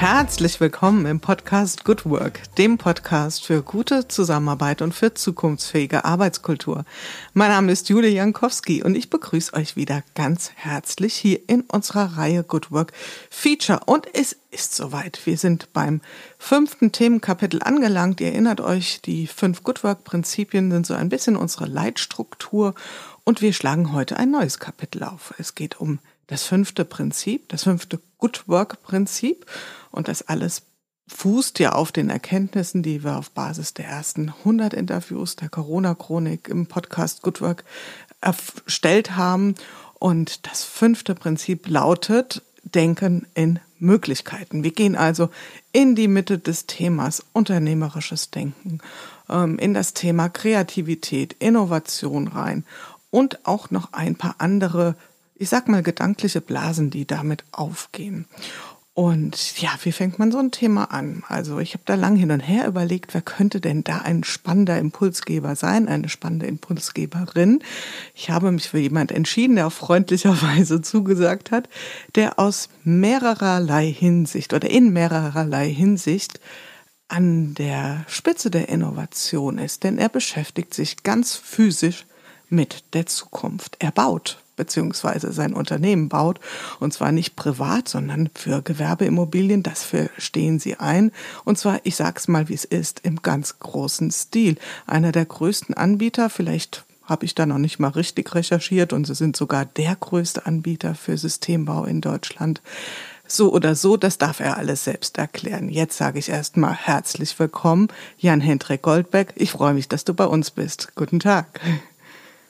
Herzlich willkommen im Podcast Good Work, dem Podcast für gute Zusammenarbeit und für zukunftsfähige Arbeitskultur. Mein Name ist Julia Jankowski und ich begrüße euch wieder ganz herzlich hier in unserer Reihe Good Work Feature. Und es ist soweit. Wir sind beim fünften Themenkapitel angelangt. Ihr erinnert euch, die fünf Good Work Prinzipien sind so ein bisschen unsere Leitstruktur und wir schlagen heute ein neues Kapitel auf. Es geht um das fünfte Prinzip, das fünfte Good Work Prinzip. Und das alles fußt ja auf den Erkenntnissen, die wir auf Basis der ersten 100 Interviews der Corona-Chronik im Podcast Good Work erstellt haben. Und das fünfte Prinzip lautet, Denken in Möglichkeiten. Wir gehen also in die Mitte des Themas unternehmerisches Denken, ähm, in das Thema Kreativität, Innovation rein und auch noch ein paar andere ich sag mal, gedankliche Blasen, die damit aufgehen. Und ja, wie fängt man so ein Thema an? Also ich habe da lang hin und her überlegt, wer könnte denn da ein spannender Impulsgeber sein, eine spannende Impulsgeberin. Ich habe mich für jemand entschieden, der auch freundlicherweise zugesagt hat, der aus mehrererlei Hinsicht oder in mehrererlei Hinsicht an der Spitze der Innovation ist, denn er beschäftigt sich ganz physisch mit der Zukunft. Er baut beziehungsweise sein Unternehmen baut. Und zwar nicht privat, sondern für Gewerbeimmobilien. Das stehen sie ein. Und zwar, ich sag's mal, wie es ist, im ganz großen Stil. Einer der größten Anbieter, vielleicht habe ich da noch nicht mal richtig recherchiert und sie sind sogar der größte Anbieter für Systembau in Deutschland. So oder so, das darf er alles selbst erklären. Jetzt sage ich erstmal herzlich willkommen, Jan-Hendrik Goldbeck. Ich freue mich, dass du bei uns bist. Guten Tag.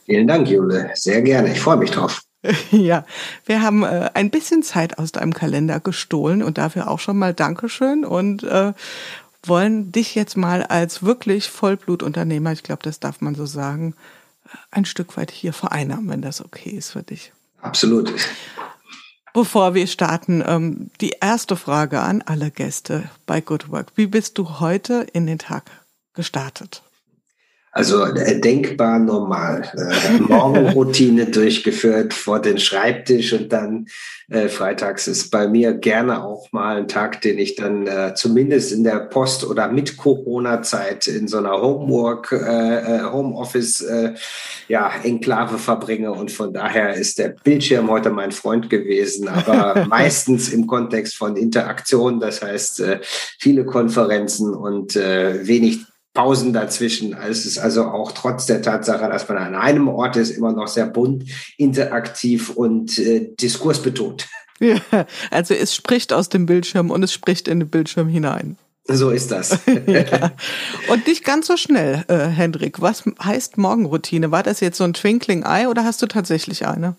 Vielen Dank, Jule. Sehr gerne. Ich freue mich drauf. Ja, wir haben äh, ein bisschen Zeit aus deinem Kalender gestohlen und dafür auch schon mal Dankeschön und äh, wollen dich jetzt mal als wirklich Vollblutunternehmer, ich glaube, das darf man so sagen, ein Stück weit hier vereinnahmen, wenn das okay ist für dich. Absolut. Bevor wir starten, ähm, die erste Frage an alle Gäste bei Good Work. Wie bist du heute in den Tag gestartet? Also äh, denkbar normal. Äh, Morgenroutine durchgeführt vor den Schreibtisch und dann äh, freitags ist bei mir gerne auch mal ein Tag, den ich dann äh, zumindest in der Post- oder mit Corona-Zeit in so einer Homework, äh, äh Homeoffice, äh, ja, Enklave verbringe und von daher ist der Bildschirm heute mein Freund gewesen, aber meistens im Kontext von Interaktion, das heißt äh, viele Konferenzen und äh, wenig Pausen dazwischen. Es ist also auch trotz der Tatsache, dass man an einem Ort ist, immer noch sehr bunt, interaktiv und äh, diskursbetont. Ja, also es spricht aus dem Bildschirm und es spricht in den Bildschirm hinein. So ist das. ja. Und nicht ganz so schnell, äh, Hendrik. Was heißt Morgenroutine? War das jetzt so ein Twinkling Eye oder hast du tatsächlich eine?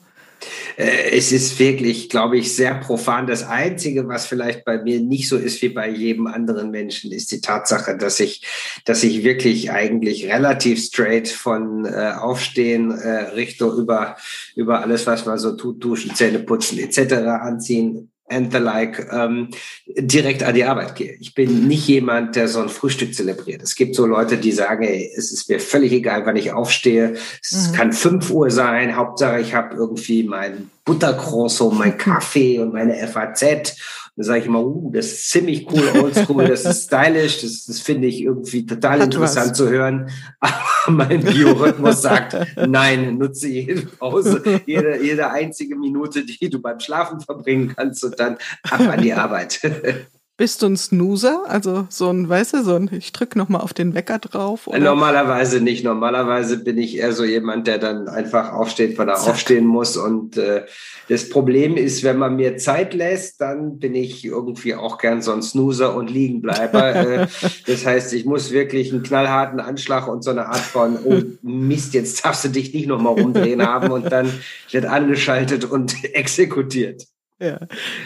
Äh, es ist wirklich, glaube ich, sehr profan. Das Einzige, was vielleicht bei mir nicht so ist wie bei jedem anderen Menschen, ist die Tatsache, dass ich, dass ich wirklich eigentlich relativ straight von äh, Aufstehen äh, Richtung über, über alles, was man so tut, duschen, Zähne putzen etc. anziehen, and the like ähm, direkt an die Arbeit gehe. Ich bin nicht jemand, der so ein Frühstück zelebriert. Es gibt so Leute, die sagen, ey, es ist mir völlig egal, wann ich aufstehe. Es mhm. kann fünf Uhr sein. Hauptsache, ich habe irgendwie mein Buttercroissant, mein Kaffee und meine FAZ da sage ich immer, uh, das ist ziemlich cool, oldschool, das ist stylish, das, das finde ich irgendwie total Hat interessant was. zu hören. Aber mein Biorhythmus sagt, nein, nutze jede Pause, jede, jede einzige Minute, die du beim Schlafen verbringen kannst und dann ab an die Arbeit. Bist du ein Snoozer? Also so ein, weißt du, so ein, ich drücke nochmal auf den Wecker drauf? Oder? Normalerweise nicht. Normalerweise bin ich eher so jemand, der dann einfach aufsteht, weil er Zack. aufstehen muss. Und äh, das Problem ist, wenn man mir Zeit lässt, dann bin ich irgendwie auch gern so ein Snoozer und Liegenbleiber. äh, das heißt, ich muss wirklich einen knallharten Anschlag und so eine Art von, oh Mist, jetzt darfst du dich nicht nochmal rumdrehen haben und dann wird angeschaltet und exekutiert. Ja.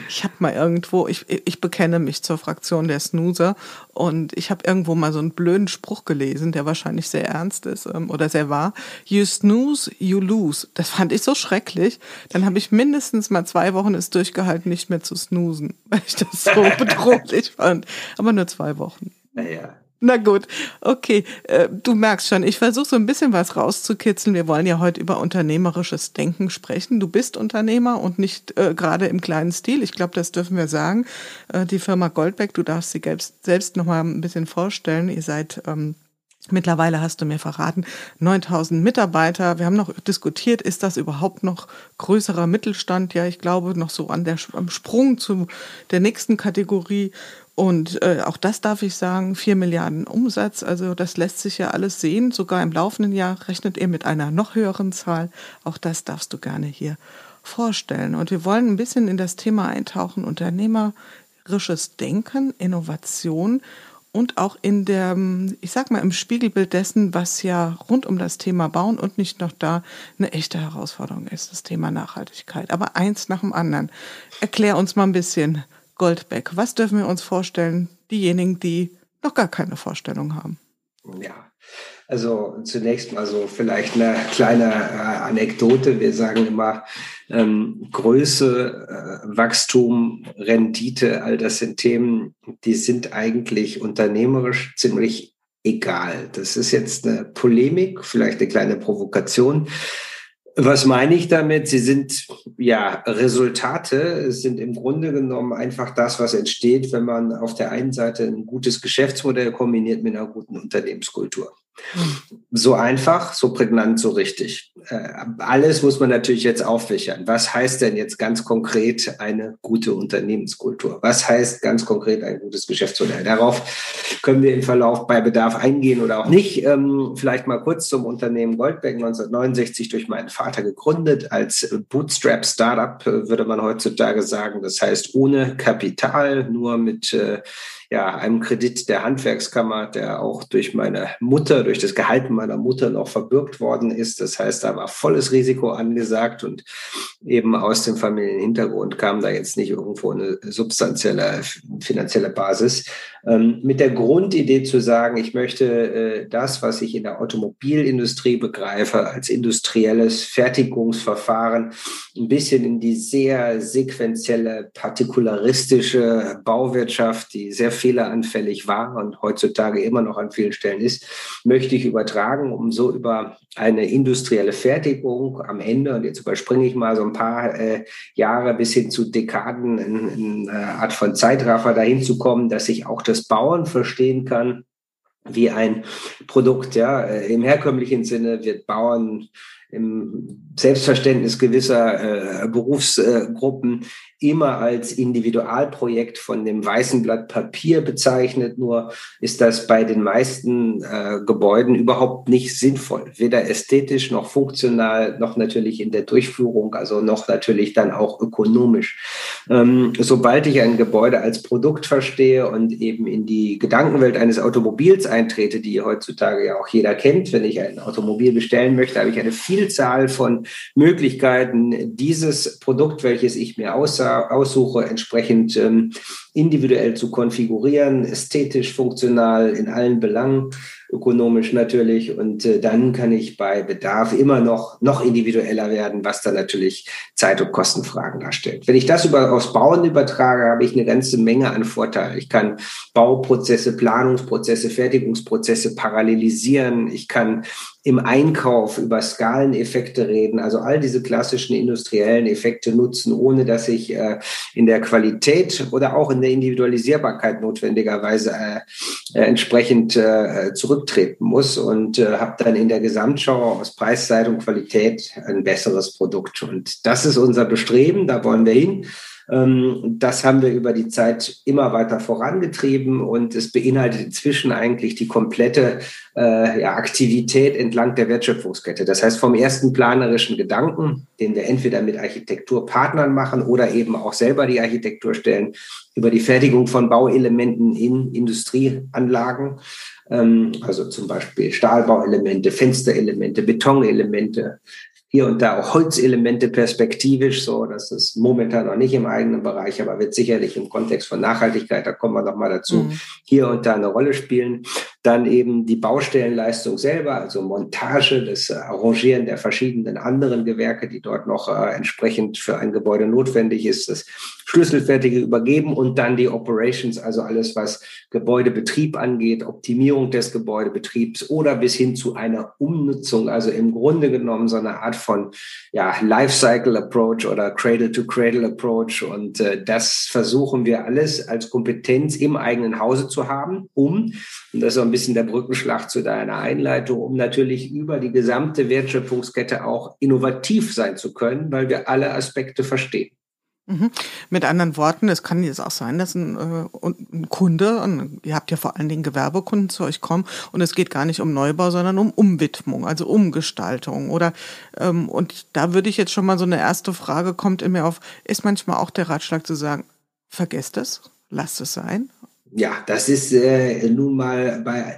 Ich habe mal irgendwo, ich, ich bekenne mich zur Fraktion der Snoozer und ich habe irgendwo mal so einen blöden Spruch gelesen, der wahrscheinlich sehr ernst ist ähm, oder sehr wahr. You snooze, you lose. Das fand ich so schrecklich. Dann habe ich mindestens mal zwei Wochen es durchgehalten, nicht mehr zu snoosen, weil ich das so bedrohlich fand. Aber nur zwei Wochen. Naja. Na gut, okay. Äh, du merkst schon, ich versuche so ein bisschen was rauszukitzeln. Wir wollen ja heute über unternehmerisches Denken sprechen. Du bist Unternehmer und nicht äh, gerade im kleinen Stil. Ich glaube, das dürfen wir sagen. Äh, die Firma Goldbeck, du darfst sie selbst, selbst noch mal ein bisschen vorstellen. Ihr seid ähm, Mittlerweile hast du mir verraten, 9000 Mitarbeiter. Wir haben noch diskutiert, ist das überhaupt noch größerer Mittelstand? Ja, ich glaube noch so an der, am Sprung zu der nächsten Kategorie. Und äh, auch das darf ich sagen, vier Milliarden Umsatz, also das lässt sich ja alles sehen. Sogar im laufenden Jahr rechnet ihr mit einer noch höheren Zahl. Auch das darfst du gerne hier vorstellen. Und wir wollen ein bisschen in das Thema eintauchen, unternehmerisches Denken, Innovation und auch in der, ich sag mal, im Spiegelbild dessen, was ja rund um das Thema Bauen und nicht noch da eine echte Herausforderung ist, das Thema Nachhaltigkeit. Aber eins nach dem anderen. Erklär uns mal ein bisschen, Goldbeck. Was dürfen wir uns vorstellen, diejenigen, die noch gar keine Vorstellung haben? Ja, also zunächst mal so vielleicht eine kleine äh, Anekdote. Wir sagen immer, ähm, Größe, äh, Wachstum, Rendite, all das sind Themen, die sind eigentlich unternehmerisch ziemlich egal. Das ist jetzt eine Polemik, vielleicht eine kleine Provokation. Was meine ich damit? Sie sind ja Resultate, sind im Grunde genommen einfach das, was entsteht, wenn man auf der einen Seite ein gutes Geschäftsmodell kombiniert mit einer guten Unternehmenskultur. So einfach, so prägnant, so richtig. Äh, alles muss man natürlich jetzt aufwächern. Was heißt denn jetzt ganz konkret eine gute Unternehmenskultur? Was heißt ganz konkret ein gutes Geschäftsmodell? Darauf können wir im Verlauf bei Bedarf eingehen oder auch nicht. Ähm, vielleicht mal kurz zum Unternehmen Goldbeck 1969 durch meinen Vater gegründet als Bootstrap Startup, äh, würde man heutzutage sagen. Das heißt ohne Kapital, nur mit äh, ja, einem Kredit der Handwerkskammer, der auch durch meine Mutter, durch das Gehalt meiner Mutter noch verbürgt worden ist. Das heißt, da war volles Risiko angesagt und eben aus dem Familienhintergrund kam da jetzt nicht irgendwo eine substanzielle finanzielle Basis. Ähm, mit der Grundidee zu sagen, ich möchte äh, das, was ich in der Automobilindustrie begreife, als industrielles Fertigungsverfahren ein bisschen in die sehr sequenzielle, partikularistische Bauwirtschaft, die sehr fehleranfällig war und heutzutage immer noch an vielen Stellen ist, möchte ich übertragen, um so über eine industrielle Fertigung am Ende, und jetzt überspringe ich mal so ein paar äh, Jahre bis hin zu Dekaden in, in einer Art von Zeitraffer dahin zu kommen, dass ich auch das Bauen verstehen kann wie ein Produkt. Ja, äh, im herkömmlichen Sinne wird Bauern im Selbstverständnis gewisser äh, Berufsgruppen immer als Individualprojekt von dem weißen Blatt Papier bezeichnet. Nur ist das bei den meisten äh, Gebäuden überhaupt nicht sinnvoll. Weder ästhetisch noch funktional, noch natürlich in der Durchführung, also noch natürlich dann auch ökonomisch. Ähm, sobald ich ein Gebäude als Produkt verstehe und eben in die Gedankenwelt eines Automobils eintrete, die heutzutage ja auch jeder kennt, wenn ich ein Automobil bestellen möchte, habe ich eine Vielzahl von Möglichkeiten, dieses Produkt, welches ich mir aussuche, entsprechend ähm, individuell zu konfigurieren, ästhetisch, funktional in allen Belangen, ökonomisch natürlich. Und äh, dann kann ich bei Bedarf immer noch, noch individueller werden, was dann natürlich Zeit- und Kostenfragen darstellt. Wenn ich das über, aufs Bauen übertrage, habe ich eine ganze Menge an Vorteilen. Ich kann Bauprozesse, Planungsprozesse, Fertigungsprozesse parallelisieren. Ich kann im Einkauf über Skaleneffekte reden, also all diese klassischen industriellen Effekte nutzen, ohne dass ich äh, in der Qualität oder auch in der Individualisierbarkeit notwendigerweise äh, äh, entsprechend äh, zurücktreten muss und äh, habe dann in der Gesamtschau aus Preisseite und Qualität ein besseres Produkt. Und das ist unser Bestreben, da wollen wir hin. Ähm, das haben wir über die Zeit immer weiter vorangetrieben und es beinhaltet inzwischen eigentlich die komplette äh, Aktivität entlang der Wertschöpfungskette. Das heißt, vom ersten planerischen Gedanken, den wir entweder mit Architekturpartnern machen oder eben auch selber die Architektur stellen, über die Fertigung von Bauelementen in Industrieanlagen, ähm, also zum Beispiel Stahlbauelemente, Fensterelemente, Betonelemente, hier und da auch Holzelemente perspektivisch, so das ist momentan noch nicht im eigenen Bereich, aber wird sicherlich im Kontext von Nachhaltigkeit, da kommen wir noch mal dazu, mhm. hier und da eine Rolle spielen. Dann eben die Baustellenleistung selber, also Montage, das Arrangieren der verschiedenen anderen Gewerke, die dort noch äh, entsprechend für ein Gebäude notwendig ist, das schlüsselfertige Übergeben und dann die Operations, also alles, was Gebäudebetrieb angeht, Optimierung des Gebäudebetriebs oder bis hin zu einer Umnutzung, also im Grunde genommen so eine Art von ja, Lifecycle Approach oder Cradle to Cradle Approach und äh, das versuchen wir alles als Kompetenz im eigenen Hause zu haben, um und das ist so ein bisschen der Brückenschlag zu deiner Einleitung, um natürlich über die gesamte Wertschöpfungskette auch innovativ sein zu können, weil wir alle Aspekte verstehen. Mhm. Mit anderen Worten, es kann jetzt auch sein, dass ein, äh, ein Kunde, und ihr habt ja vor allen Dingen Gewerbekunden zu euch kommen und es geht gar nicht um Neubau, sondern um Umwidmung, also Umgestaltung. Oder ähm, und da würde ich jetzt schon mal so eine erste Frage kommt in mir auf, ist manchmal auch der Ratschlag zu sagen, vergesst es, lasst es sein ja, das ist äh, nun mal bei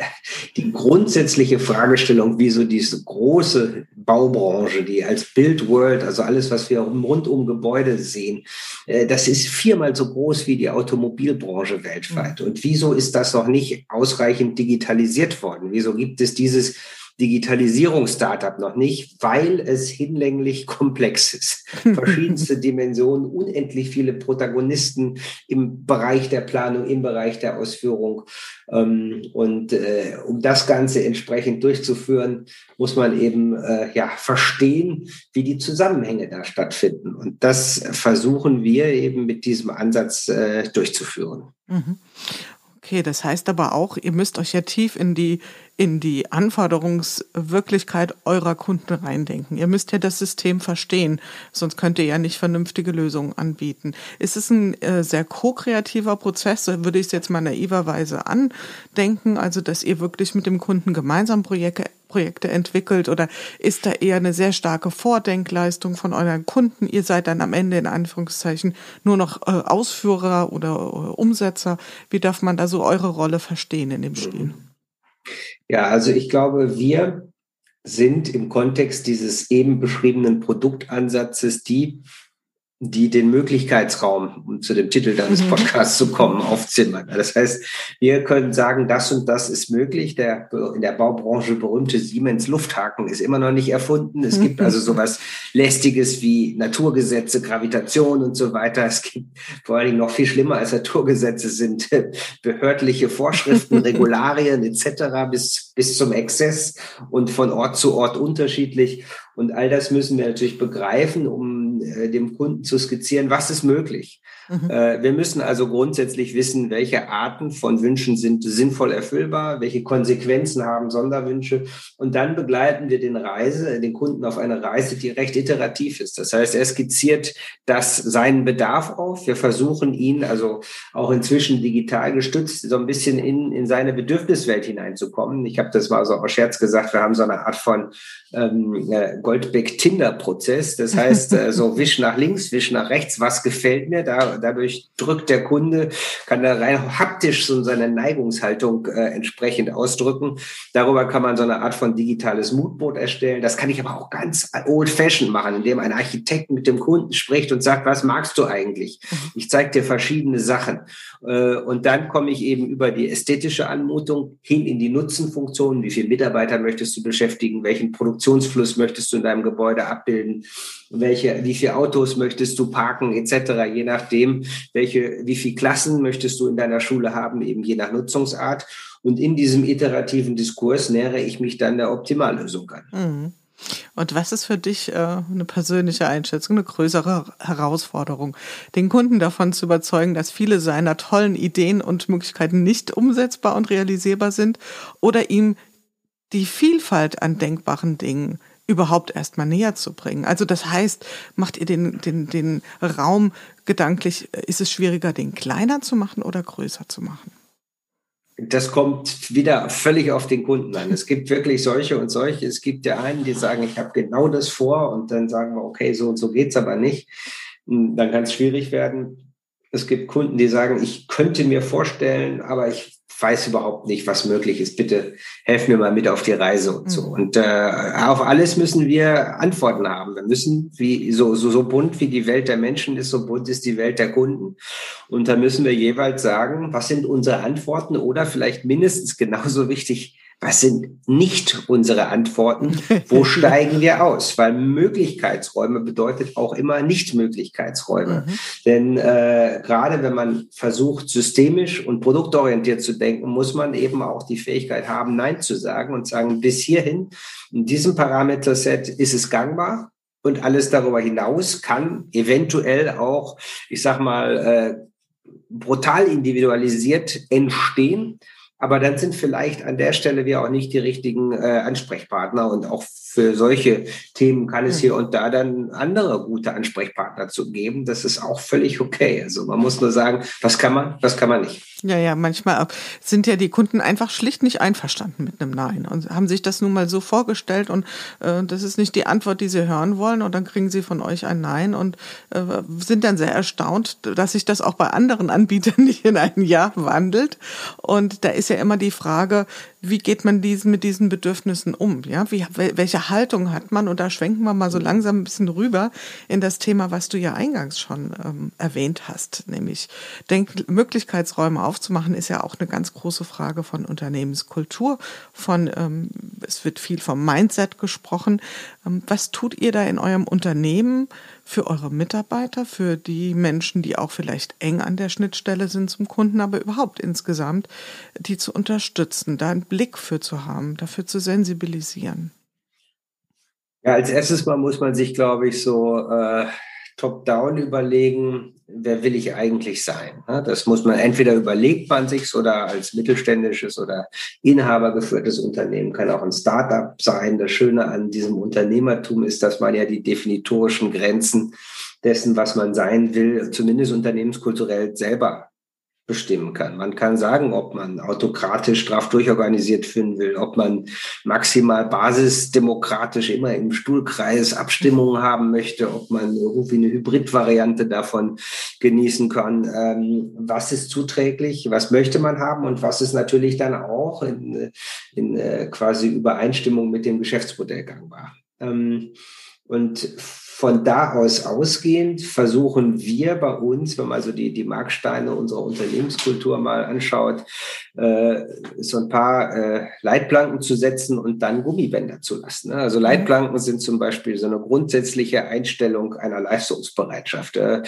die grundsätzliche Fragestellung, wie so diese große Baubranche, die als Build World, also alles, was wir rund um Gebäude sehen, äh, das ist viermal so groß wie die Automobilbranche weltweit. Mhm. Und wieso ist das noch nicht ausreichend digitalisiert worden? Wieso gibt es dieses Digitalisierungs-Startup noch nicht, weil es hinlänglich komplex ist. Verschiedenste Dimensionen, unendlich viele Protagonisten im Bereich der Planung, im Bereich der Ausführung. Ähm, und äh, um das Ganze entsprechend durchzuführen, muss man eben äh, ja verstehen, wie die Zusammenhänge da stattfinden. Und das versuchen wir eben mit diesem Ansatz äh, durchzuführen. Mhm. Okay, das heißt aber auch, ihr müsst euch ja tief in die in die Anforderungswirklichkeit eurer Kunden reindenken. Ihr müsst ja das System verstehen, sonst könnt ihr ja nicht vernünftige Lösungen anbieten. Ist es ein äh, sehr ko-kreativer Prozess, so würde ich es jetzt mal naiverweise andenken, also dass ihr wirklich mit dem Kunden gemeinsam Projekte, Projekte entwickelt oder ist da eher eine sehr starke Vordenkleistung von euren Kunden? Ihr seid dann am Ende in Anführungszeichen nur noch äh, Ausführer oder äh, Umsetzer. Wie darf man da so eure Rolle verstehen in dem Spiel? Ja, also ich glaube, wir sind im Kontext dieses eben beschriebenen Produktansatzes die, die den Möglichkeitsraum, um zu dem Titel deines mhm. Podcasts zu kommen, aufzimmern. Das heißt, wir können sagen, das und das ist möglich. Der in der Baubranche berühmte Siemens Lufthaken ist immer noch nicht erfunden. Es gibt also sowas lästiges wie Naturgesetze, Gravitation und so weiter. Es gibt vor allen Dingen noch viel schlimmer als Naturgesetze sind behördliche Vorschriften, Regularien etc. bis bis zum Exzess und von Ort zu Ort unterschiedlich. Und all das müssen wir natürlich begreifen, um äh, dem Kunden zu skizzieren, was ist möglich. Mhm. Äh, wir müssen also grundsätzlich wissen, welche Arten von Wünschen sind sinnvoll erfüllbar, welche Konsequenzen haben Sonderwünsche. Und dann begleiten wir den Reise, den Kunden auf eine Reise, die recht iterativ ist. Das heißt, er skizziert das seinen Bedarf auf. Wir versuchen ihn also auch inzwischen digital gestützt so ein bisschen in, in seine Bedürfniswelt hineinzukommen. Ich habe das mal so aus Scherz gesagt. Wir haben so eine Art von ähm, äh, Goldbeck-Tinder-Prozess. Das heißt, äh, so wisch nach links, wisch nach rechts, was gefällt mir? Da, dadurch drückt der Kunde, kann er rein haptisch so seine Neigungshaltung äh, entsprechend ausdrücken. Darüber kann man so eine Art von digitales Moodboard erstellen. Das kann ich aber auch ganz old-fashioned machen, indem ein Architekt mit dem Kunden spricht und sagt, was magst du eigentlich? Mhm. Ich zeige dir verschiedene Sachen. Äh, und dann komme ich eben über die ästhetische Anmutung hin in die Nutzenfunktion. Wie viele Mitarbeiter möchtest du beschäftigen? Welchen Produktionsfluss möchtest du in deinem Gebäude abbilden? Welche, wie viele Autos möchtest du parken, etc. Je nachdem, welche, wie viele Klassen möchtest du in deiner Schule haben, eben je nach Nutzungsart. Und in diesem iterativen Diskurs nähere ich mich dann der Optimallösung an. Mhm. Und was ist für dich äh, eine persönliche Einschätzung, eine größere Herausforderung, den Kunden davon zu überzeugen, dass viele seiner tollen Ideen und Möglichkeiten nicht umsetzbar und realisierbar sind oder ihm die Vielfalt an denkbaren Dingen überhaupt erstmal näher zu bringen. Also das heißt, macht ihr den, den, den Raum gedanklich, ist es schwieriger, den kleiner zu machen oder größer zu machen? das kommt wieder völlig auf den Kunden an. Es gibt wirklich solche und solche. Es gibt ja einen, die sagen, ich habe genau das vor und dann sagen wir, okay, so und so geht's aber nicht. Dann kann es schwierig werden. Es gibt Kunden, die sagen, ich könnte mir vorstellen, aber ich weiß überhaupt nicht, was möglich ist. Bitte helf mir mal mit auf die Reise und so. Mhm. Und äh, auf alles müssen wir Antworten haben. Wir müssen, wie so, so, so bunt wie die Welt der Menschen ist, so bunt ist die Welt der Kunden. Und da müssen wir jeweils sagen, was sind unsere Antworten oder vielleicht mindestens genauso wichtig, was sind nicht unsere Antworten? Wo steigen wir aus? Weil Möglichkeitsräume bedeutet auch immer Nicht-Möglichkeitsräume. Mhm. Denn äh, gerade wenn man versucht, systemisch und produktorientiert zu denken, muss man eben auch die Fähigkeit haben, Nein zu sagen und sagen, bis hierhin, in diesem Parameterset ist es gangbar. Und alles darüber hinaus kann eventuell auch, ich sag mal, äh, brutal individualisiert entstehen. Aber dann sind vielleicht an der Stelle wir auch nicht die richtigen äh, Ansprechpartner und auch für solche Themen kann es hier und da dann andere gute Ansprechpartner zu geben. Das ist auch völlig okay. Also man muss nur sagen, was kann man, was kann man nicht. Ja, ja, manchmal sind ja die Kunden einfach schlicht nicht einverstanden mit einem Nein und haben sich das nun mal so vorgestellt und äh, das ist nicht die Antwort, die sie hören wollen und dann kriegen sie von euch ein Nein und äh, sind dann sehr erstaunt, dass sich das auch bei anderen Anbietern nicht in ein Ja wandelt. Und da ist ja immer die Frage, wie geht man diesen, mit diesen Bedürfnissen um? Ja, wie, welche Haltung hat man? Und da schwenken wir mal so langsam ein bisschen rüber in das Thema, was du ja eingangs schon ähm, erwähnt hast, nämlich Denk Möglichkeitsräume aufzumachen, ist ja auch eine ganz große Frage von Unternehmenskultur. Von ähm, es wird viel vom Mindset gesprochen. Ähm, was tut ihr da in eurem Unternehmen? Für eure Mitarbeiter, für die Menschen, die auch vielleicht eng an der Schnittstelle sind zum Kunden, aber überhaupt insgesamt, die zu unterstützen, da einen Blick für zu haben, dafür zu sensibilisieren? Ja, als erstes Mal muss man sich, glaube ich, so äh, top-down überlegen, wer will ich eigentlich sein? Das muss man entweder überlegt man sich oder als mittelständisches oder inhabergeführtes Unternehmen kann auch ein Startup sein. Das Schöne an diesem Unternehmertum ist, dass man ja die definitorischen Grenzen dessen, was man sein will, zumindest unternehmenskulturell selber bestimmen kann. Man kann sagen, ob man autokratisch straff durchorganisiert führen will, ob man maximal basisdemokratisch immer im Stuhlkreis Abstimmungen haben möchte, ob man irgendwie eine Hybridvariante davon genießen kann. Ähm, was ist zuträglich? Was möchte man haben? Und was ist natürlich dann auch in, in äh, quasi Übereinstimmung mit dem Geschäftsmodell gangbar? Ähm, und von da aus ausgehend versuchen wir bei uns, wenn man so die, die Marksteine unserer Unternehmenskultur mal anschaut, äh, so ein paar äh, Leitplanken zu setzen und dann Gummibänder zu lassen. Ne? Also Leitplanken sind zum Beispiel so eine grundsätzliche Einstellung einer Leistungsbereitschaft. Äh,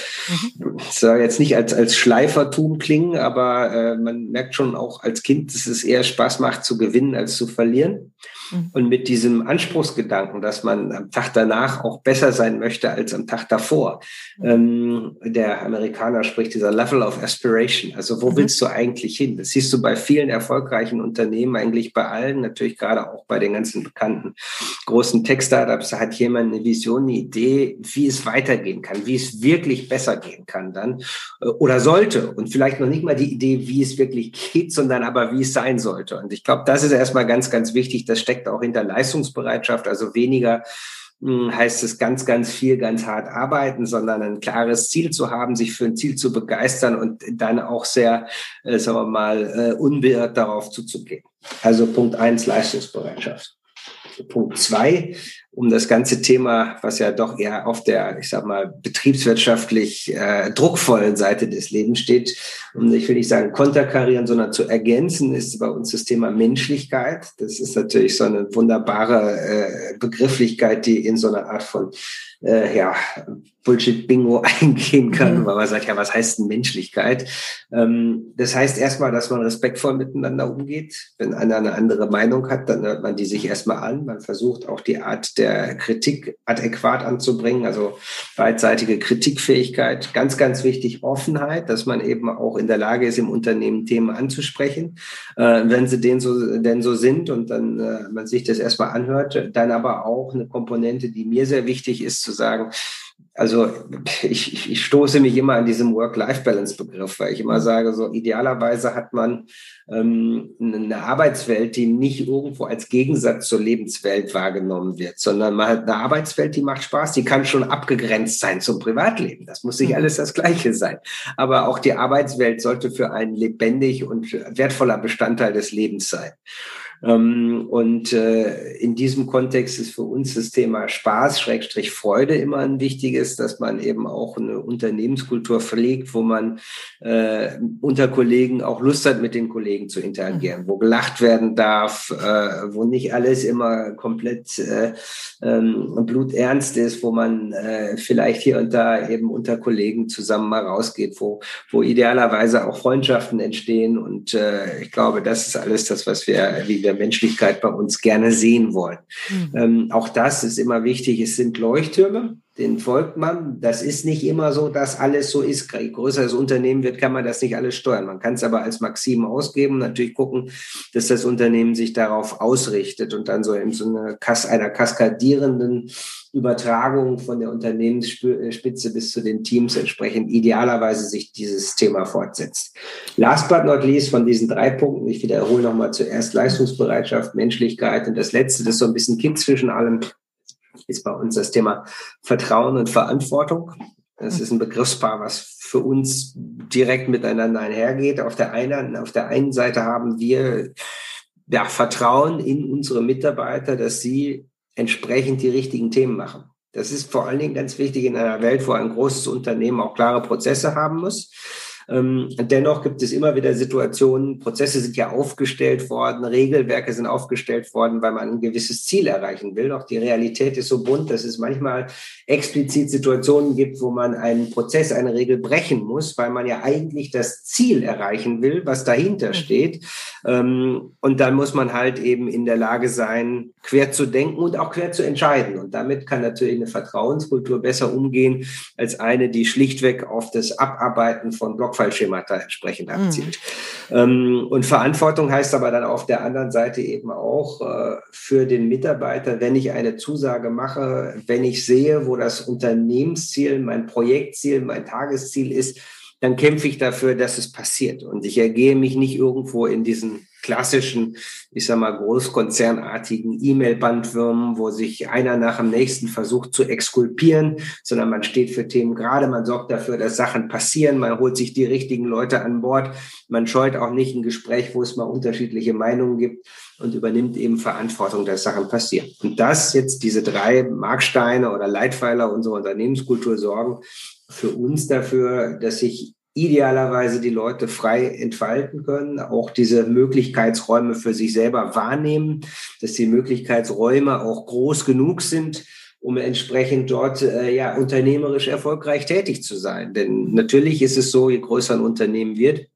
mhm. soll jetzt nicht als, als Schleifertum klingen, aber äh, man merkt schon auch als Kind, dass es eher Spaß macht zu gewinnen als zu verlieren. Mhm. Und mit diesem Anspruchsgedanken, dass man am Tag danach auch besser sein möchte als am Tag davor. Mhm. Ähm, der Amerikaner spricht dieser Level of Aspiration. Also wo mhm. willst du eigentlich hin? Das siehst du bei vielen erfolgreichen Unternehmen, eigentlich bei allen, natürlich gerade auch bei den ganzen bekannten großen Tech-Startups. Da hat jemand eine Vision, eine Idee, wie es weitergehen kann, wie es wirklich besser gehen kann dann äh, oder sollte. Und vielleicht noch nicht mal die Idee, wie es wirklich geht, sondern aber wie es sein sollte. Und ich glaube, das ist erstmal ganz, ganz wichtig. Das steckt steckt auch hinter Leistungsbereitschaft, also weniger hm, heißt es ganz, ganz viel, ganz hart arbeiten, sondern ein klares Ziel zu haben, sich für ein Ziel zu begeistern und dann auch sehr, äh, sagen wir mal, äh, unbeirrt darauf zuzugehen. Also Punkt eins, Leistungsbereitschaft. Punkt zwei, um das ganze Thema, was ja doch eher auf der, ich sag mal, betriebswirtschaftlich äh, druckvollen Seite des Lebens steht, um ich will nicht sagen konterkarieren, sondern zu ergänzen, ist bei uns das Thema Menschlichkeit. Das ist natürlich so eine wunderbare äh, Begrifflichkeit, die in so einer Art von äh, ja, Bullshit-Bingo eingehen kann, mhm. weil man sagt, ja, was heißt denn Menschlichkeit? Ähm, das heißt erstmal, dass man respektvoll miteinander umgeht. Wenn einer eine andere Meinung hat, dann hört man die sich erstmal an. Man versucht auch die Art der Kritik adäquat anzubringen, also beidseitige Kritikfähigkeit. Ganz, ganz wichtig, Offenheit, dass man eben auch in der Lage ist, im Unternehmen Themen anzusprechen, äh, wenn sie denn so, denn so sind und dann äh, man sich das erstmal anhört. Dann aber auch eine Komponente, die mir sehr wichtig ist, zu sagen, also ich, ich stoße mich immer an diesem Work-Life-Balance-Begriff, weil ich immer sage, so idealerweise hat man ähm, eine Arbeitswelt, die nicht irgendwo als Gegensatz zur Lebenswelt wahrgenommen wird, sondern man hat eine Arbeitswelt, die macht Spaß, die kann schon abgegrenzt sein zum Privatleben. Das muss nicht mhm. alles das Gleiche sein. Aber auch die Arbeitswelt sollte für einen lebendig und wertvoller Bestandteil des Lebens sein. Ähm, und äh, in diesem Kontext ist für uns das Thema Spaß, Schrägstrich Freude immer ein wichtiges, dass man eben auch eine Unternehmenskultur pflegt, wo man äh, unter Kollegen auch Lust hat, mit den Kollegen zu interagieren, mhm. wo gelacht werden darf, äh, wo nicht alles immer komplett äh, ähm, bluternst ist, wo man vielleicht hier und da eben unter Kollegen zusammen mal rausgeht, wo, wo idealerweise auch Freundschaften entstehen. Und ich glaube, das ist alles das, was wir, wie wir der Menschlichkeit bei uns gerne sehen wollen. Mhm. Ähm, auch das ist immer wichtig. Es sind Leuchttürme, den folgt man. Das ist nicht immer so, dass alles so ist. Je größer das Unternehmen wird, kann man das nicht alles steuern. Man kann es aber als Maxim ausgeben, natürlich gucken, dass das Unternehmen sich darauf ausrichtet und dann so in so eine, einer kaskadierenden Übertragung von der Unternehmensspitze bis zu den Teams entsprechend idealerweise sich dieses Thema fortsetzt. Last but not least von diesen drei Punkten, ich wiederhole nochmal zuerst Leistungsbereitschaft, Menschlichkeit und das letzte, das ist so ein bisschen Kind zwischen allem, ist bei uns das Thema Vertrauen und Verantwortung. Das ist ein Begriffspaar, was für uns direkt miteinander einhergeht. Auf der einen, auf der einen Seite haben wir ja, Vertrauen in unsere Mitarbeiter, dass sie entsprechend die richtigen Themen machen. Das ist vor allen Dingen ganz wichtig in einer Welt, wo ein großes Unternehmen auch klare Prozesse haben muss. Ähm, dennoch gibt es immer wieder Situationen, Prozesse sind ja aufgestellt worden, Regelwerke sind aufgestellt worden, weil man ein gewisses Ziel erreichen will. Doch die Realität ist so bunt, dass es manchmal explizit Situationen gibt, wo man einen Prozess, eine Regel brechen muss, weil man ja eigentlich das Ziel erreichen will, was dahinter mhm. steht. Ähm, und dann muss man halt eben in der Lage sein, quer zu denken und auch quer zu entscheiden. Und damit kann natürlich eine Vertrauenskultur besser umgehen als eine, die schlichtweg auf das Abarbeiten von Block Blockfallschemata entsprechend abzielt. Mhm. und Verantwortung heißt aber dann auf der anderen Seite eben auch äh, für den Mitarbeiter, wenn ich eine Zusage mache, wenn ich sehe, wo das Unternehmensziel, mein Projektziel, mein Tagesziel ist, dann kämpfe ich dafür, dass es passiert. Und ich ergehe mich nicht irgendwo in diesen klassischen, ich sag mal, großkonzernartigen E-Mail-Bandwürmen, wo sich einer nach dem nächsten versucht zu exkulpieren, sondern man steht für Themen gerade, man sorgt dafür, dass Sachen passieren, man holt sich die richtigen Leute an Bord, man scheut auch nicht ein Gespräch, wo es mal unterschiedliche Meinungen gibt und übernimmt eben Verantwortung, dass Sachen passieren. Und das jetzt, diese drei Marksteine oder Leitpfeiler unserer Unternehmenskultur sorgen für uns dafür, dass sich idealerweise die Leute frei entfalten können, auch diese Möglichkeitsräume für sich selber wahrnehmen, dass die Möglichkeitsräume auch groß genug sind, um entsprechend dort äh, ja unternehmerisch erfolgreich tätig zu sein. Denn natürlich ist es so, je größer ein Unternehmen wird,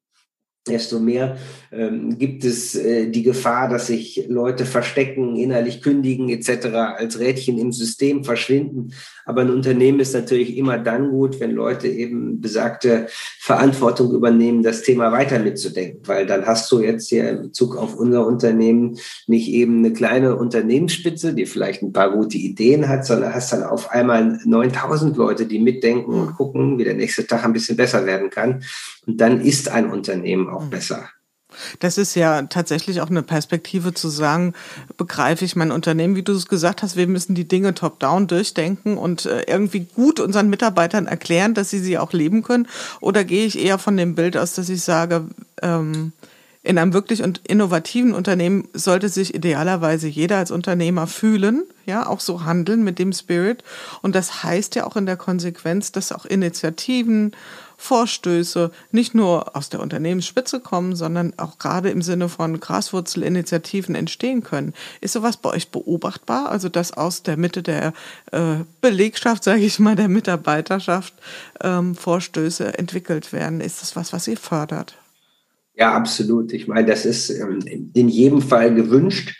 desto mehr ähm, gibt es äh, die Gefahr, dass sich Leute verstecken, innerlich kündigen etc., als Rädchen im System verschwinden. Aber ein Unternehmen ist natürlich immer dann gut, wenn Leute eben besagte Verantwortung übernehmen, das Thema weiter mitzudenken. Weil dann hast du jetzt hier in Bezug auf unser Unternehmen nicht eben eine kleine Unternehmensspitze, die vielleicht ein paar gute Ideen hat, sondern hast dann auf einmal 9000 Leute, die mitdenken und gucken, wie der nächste Tag ein bisschen besser werden kann. Und dann ist ein Unternehmen auch mhm. besser. Das ist ja tatsächlich auch eine Perspektive zu sagen, begreife ich mein Unternehmen, wie du es gesagt hast, wir müssen die Dinge top-down durchdenken und äh, irgendwie gut unseren Mitarbeitern erklären, dass sie sie auch leben können. Oder gehe ich eher von dem Bild aus, dass ich sage, ähm, in einem wirklich und innovativen Unternehmen sollte sich idealerweise jeder als Unternehmer fühlen, ja, auch so handeln mit dem Spirit. Und das heißt ja auch in der Konsequenz, dass auch Initiativen, Vorstöße nicht nur aus der Unternehmensspitze kommen, sondern auch gerade im Sinne von Graswurzelinitiativen entstehen können. Ist sowas bei euch beobachtbar? Also dass aus der Mitte der äh, Belegschaft, sage ich mal, der Mitarbeiterschaft ähm, Vorstöße entwickelt werden? Ist das was, was ihr fördert? Ja, absolut. Ich meine, das ist ähm, in jedem Fall gewünscht.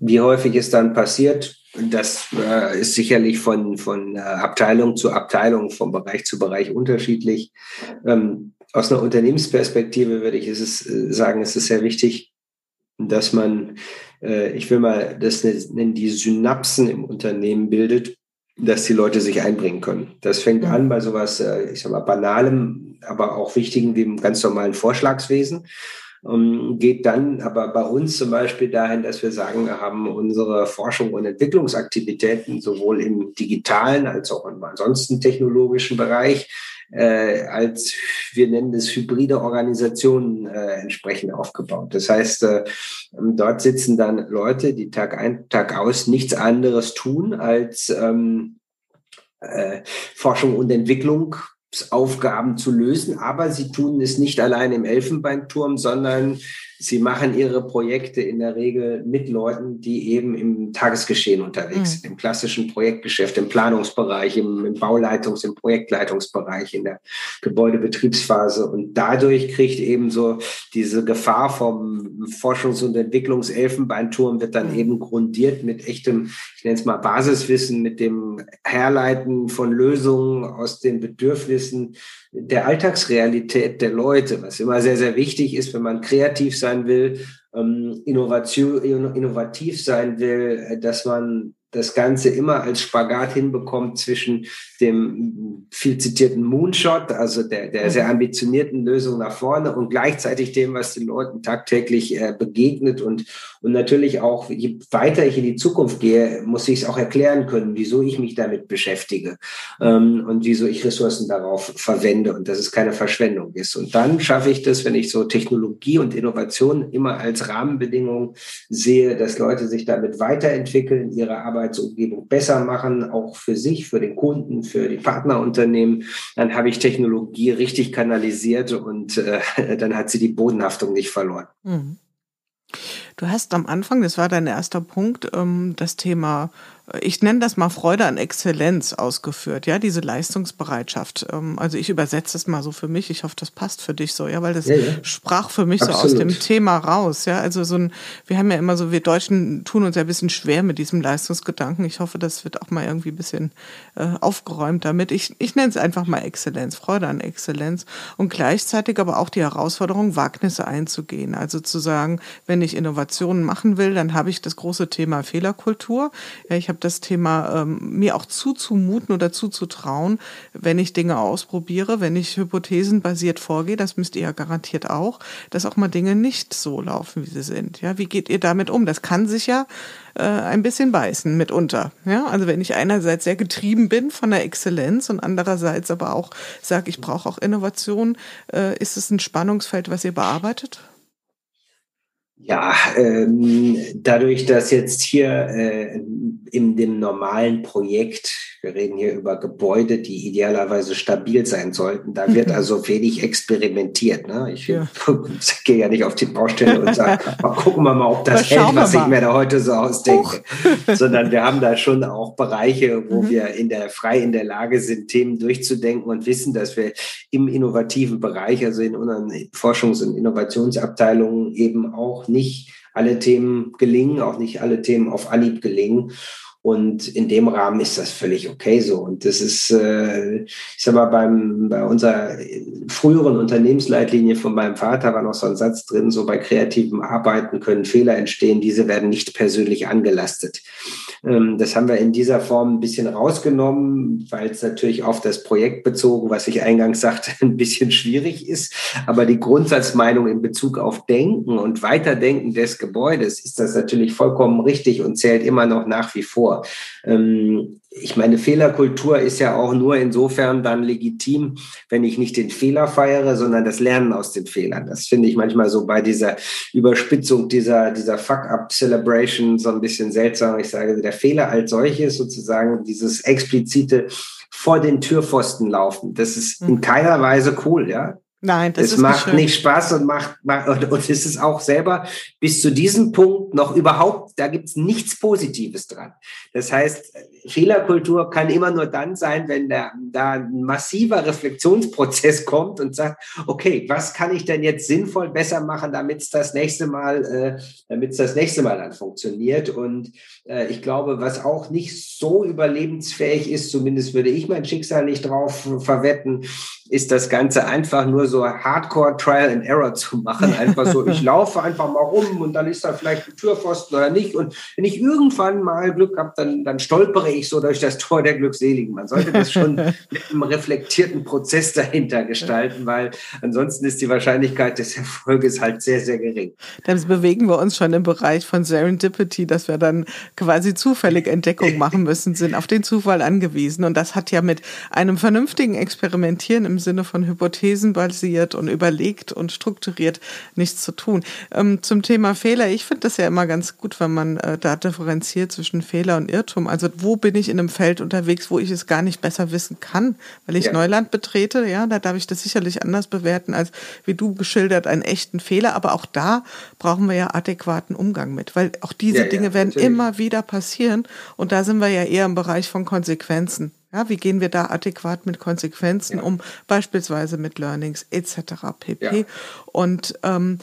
Wie häufig es dann passiert, das äh, ist sicherlich von, von äh, Abteilung zu Abteilung, vom Bereich zu Bereich unterschiedlich. Ähm, aus einer Unternehmensperspektive würde ich es äh, sagen, es ist sehr wichtig, dass man, äh, ich will mal das nennen, die Synapsen im Unternehmen bildet, dass die Leute sich einbringen können. Das fängt an bei sowas, äh, ich sag mal, banalem, aber auch wichtigen wie im ganz normalen Vorschlagswesen. Um, geht dann aber bei uns zum Beispiel dahin, dass wir sagen, wir haben unsere Forschung und Entwicklungsaktivitäten sowohl im digitalen als auch im ansonsten technologischen Bereich äh, als wir nennen es hybride Organisationen äh, entsprechend aufgebaut. Das heißt, äh, dort sitzen dann Leute, die Tag ein, Tag aus nichts anderes tun als ähm, äh, Forschung und Entwicklung Aufgaben zu lösen, aber sie tun es nicht allein im Elfenbeinturm, sondern Sie machen ihre Projekte in der Regel mit Leuten, die eben im Tagesgeschehen unterwegs mhm. sind, im klassischen Projektgeschäft, im Planungsbereich, im, im Bauleitungs-, im Projektleitungsbereich, in der Gebäudebetriebsphase. Und dadurch kriegt eben so diese Gefahr vom Forschungs- und Entwicklungselfenbeinturm wird dann mhm. eben grundiert mit echtem, ich nenne es mal Basiswissen, mit dem Herleiten von Lösungen aus den Bedürfnissen der Alltagsrealität der Leute, was immer sehr, sehr wichtig ist, wenn man kreativ sein will, ähm, innovativ, innovativ sein will, äh, dass man das Ganze immer als Spagat hinbekommt zwischen dem viel zitierten Moonshot, also der, der sehr mhm. ambitionierten Lösung nach vorne und gleichzeitig dem, was den Leuten tagtäglich äh, begegnet und, und natürlich auch, je weiter ich in die Zukunft gehe, muss ich es auch erklären können, wieso ich mich damit beschäftige ähm, und wieso ich Ressourcen darauf verwende und dass es keine Verschwendung ist. Und dann schaffe ich das, wenn ich so Technologie und Innovation immer als Rahmenbedingung sehe, dass Leute sich damit weiterentwickeln, ihre Arbeit Arbeitsumgebung besser machen, auch für sich, für den Kunden, für die Partnerunternehmen. Dann habe ich Technologie richtig kanalisiert und äh, dann hat sie die Bodenhaftung nicht verloren. Mhm. Du hast am Anfang, das war dein erster Punkt, ähm, das Thema ich nenne das mal Freude an Exzellenz ausgeführt, ja, diese Leistungsbereitschaft. Ähm, also ich übersetze es mal so für mich. Ich hoffe, das passt für dich so, ja, weil das ja, ja. sprach für mich Absolut. so aus dem Thema raus, ja. Also so ein, wir haben ja immer so, wir Deutschen tun uns ja ein bisschen schwer mit diesem Leistungsgedanken. Ich hoffe, das wird auch mal irgendwie ein bisschen äh, aufgeräumt damit. Ich, ich nenne es einfach mal Exzellenz, Freude an Exzellenz und gleichzeitig aber auch die Herausforderung, Wagnisse einzugehen. Also zu sagen, wenn ich Innovationen machen will, dann habe ich das große Thema Fehlerkultur. Ja, ich habe das Thema ähm, mir auch zuzumuten oder zuzutrauen, wenn ich Dinge ausprobiere, wenn ich hypothesenbasiert vorgehe, das müsst ihr ja garantiert auch, dass auch mal Dinge nicht so laufen, wie sie sind. Ja, wie geht ihr damit um? Das kann sich ja äh, ein bisschen beißen mitunter. Ja, also wenn ich einerseits sehr getrieben bin von der Exzellenz und andererseits aber auch sage, ich brauche auch Innovation, äh, ist es ein Spannungsfeld, was ihr bearbeitet? Ja, ähm, dadurch, dass jetzt hier äh, in dem normalen Projekt, wir reden hier über Gebäude, die idealerweise stabil sein sollten, da wird also wenig experimentiert. Ne? Ich ja. gehe ja nicht auf die Baustelle und sage, mal gucken wir mal, ob das hält, was ich mir da heute so ausdenke. Sondern wir haben da schon auch Bereiche, wo mhm. wir in der, frei in der Lage sind, Themen durchzudenken und wissen, dass wir im innovativen Bereich, also in unseren Forschungs- und Innovationsabteilungen eben auch nicht alle Themen gelingen, auch nicht alle Themen auf Anhieb gelingen. Und in dem Rahmen ist das völlig okay so. Und das ist, äh, ich sag mal, beim, bei unserer früheren Unternehmensleitlinie von meinem Vater war noch so ein Satz drin, so bei kreativem Arbeiten können Fehler entstehen, diese werden nicht persönlich angelastet. Ähm, das haben wir in dieser Form ein bisschen rausgenommen, weil es natürlich auf das Projekt bezogen, was ich eingangs sagte, ein bisschen schwierig ist. Aber die Grundsatzmeinung in Bezug auf Denken und Weiterdenken des Gebäudes ist das natürlich vollkommen richtig und zählt immer noch nach wie vor vor. Ähm, ich meine, Fehlerkultur ist ja auch nur insofern dann legitim, wenn ich nicht den Fehler feiere, sondern das Lernen aus den Fehlern. Das finde ich manchmal so bei dieser Überspitzung dieser, dieser Fuck-up-Celebration so ein bisschen seltsam. Ich sage, der Fehler als solches sozusagen dieses explizite vor den Türpfosten laufen. Das ist in hm. keiner Weise cool, ja. Nein, das es ist macht nicht, nicht, Spaß und macht, macht und, und es ist auch selber bis zu diesem Punkt noch überhaupt, da gibt's nichts Positives dran. Das heißt, Fehlerkultur kann immer nur dann sein, wenn da, da ein massiver Reflexionsprozess kommt und sagt, okay, was kann ich denn jetzt sinnvoll besser machen, damit es das nächste Mal, äh, damit es das nächste Mal dann funktioniert. Und äh, ich glaube, was auch nicht so überlebensfähig ist, zumindest würde ich mein Schicksal nicht drauf verwetten, ist das Ganze einfach nur so Hardcore Trial and Error zu machen. Einfach so, ich laufe einfach mal rum und dann ist da vielleicht ein Türpfosten oder nicht. Und wenn ich irgendwann mal Glück habe, dann, dann stolpere ich so durch das Tor der Glückseligen. Man sollte das schon mit einem reflektierten Prozess dahinter gestalten, weil ansonsten ist die Wahrscheinlichkeit des Erfolges halt sehr, sehr gering. Dann bewegen wir uns schon im Bereich von Serendipity, dass wir dann quasi zufällig Entdeckungen machen müssen, sind auf den Zufall angewiesen. Und das hat ja mit einem vernünftigen Experimentieren im Sinne von Hypothesen basiert und überlegt und strukturiert nichts zu tun. Ähm, zum Thema Fehler, ich finde das ja immer ganz gut, wenn man äh, da differenziert zwischen Fehler und Irrtum. Also wo bin ich in einem Feld unterwegs, wo ich es gar nicht besser wissen kann, weil ich ja. Neuland betrete, ja, da darf ich das sicherlich anders bewerten, als wie du geschildert, einen echten Fehler. Aber auch da brauchen wir ja adäquaten Umgang mit, weil auch diese ja, Dinge ja, werden natürlich. immer wieder passieren. Und da sind wir ja eher im Bereich von Konsequenzen. Ja, wie gehen wir da adäquat mit Konsequenzen ja. um, beispielsweise mit Learnings etc. pp. Ja. Und ähm,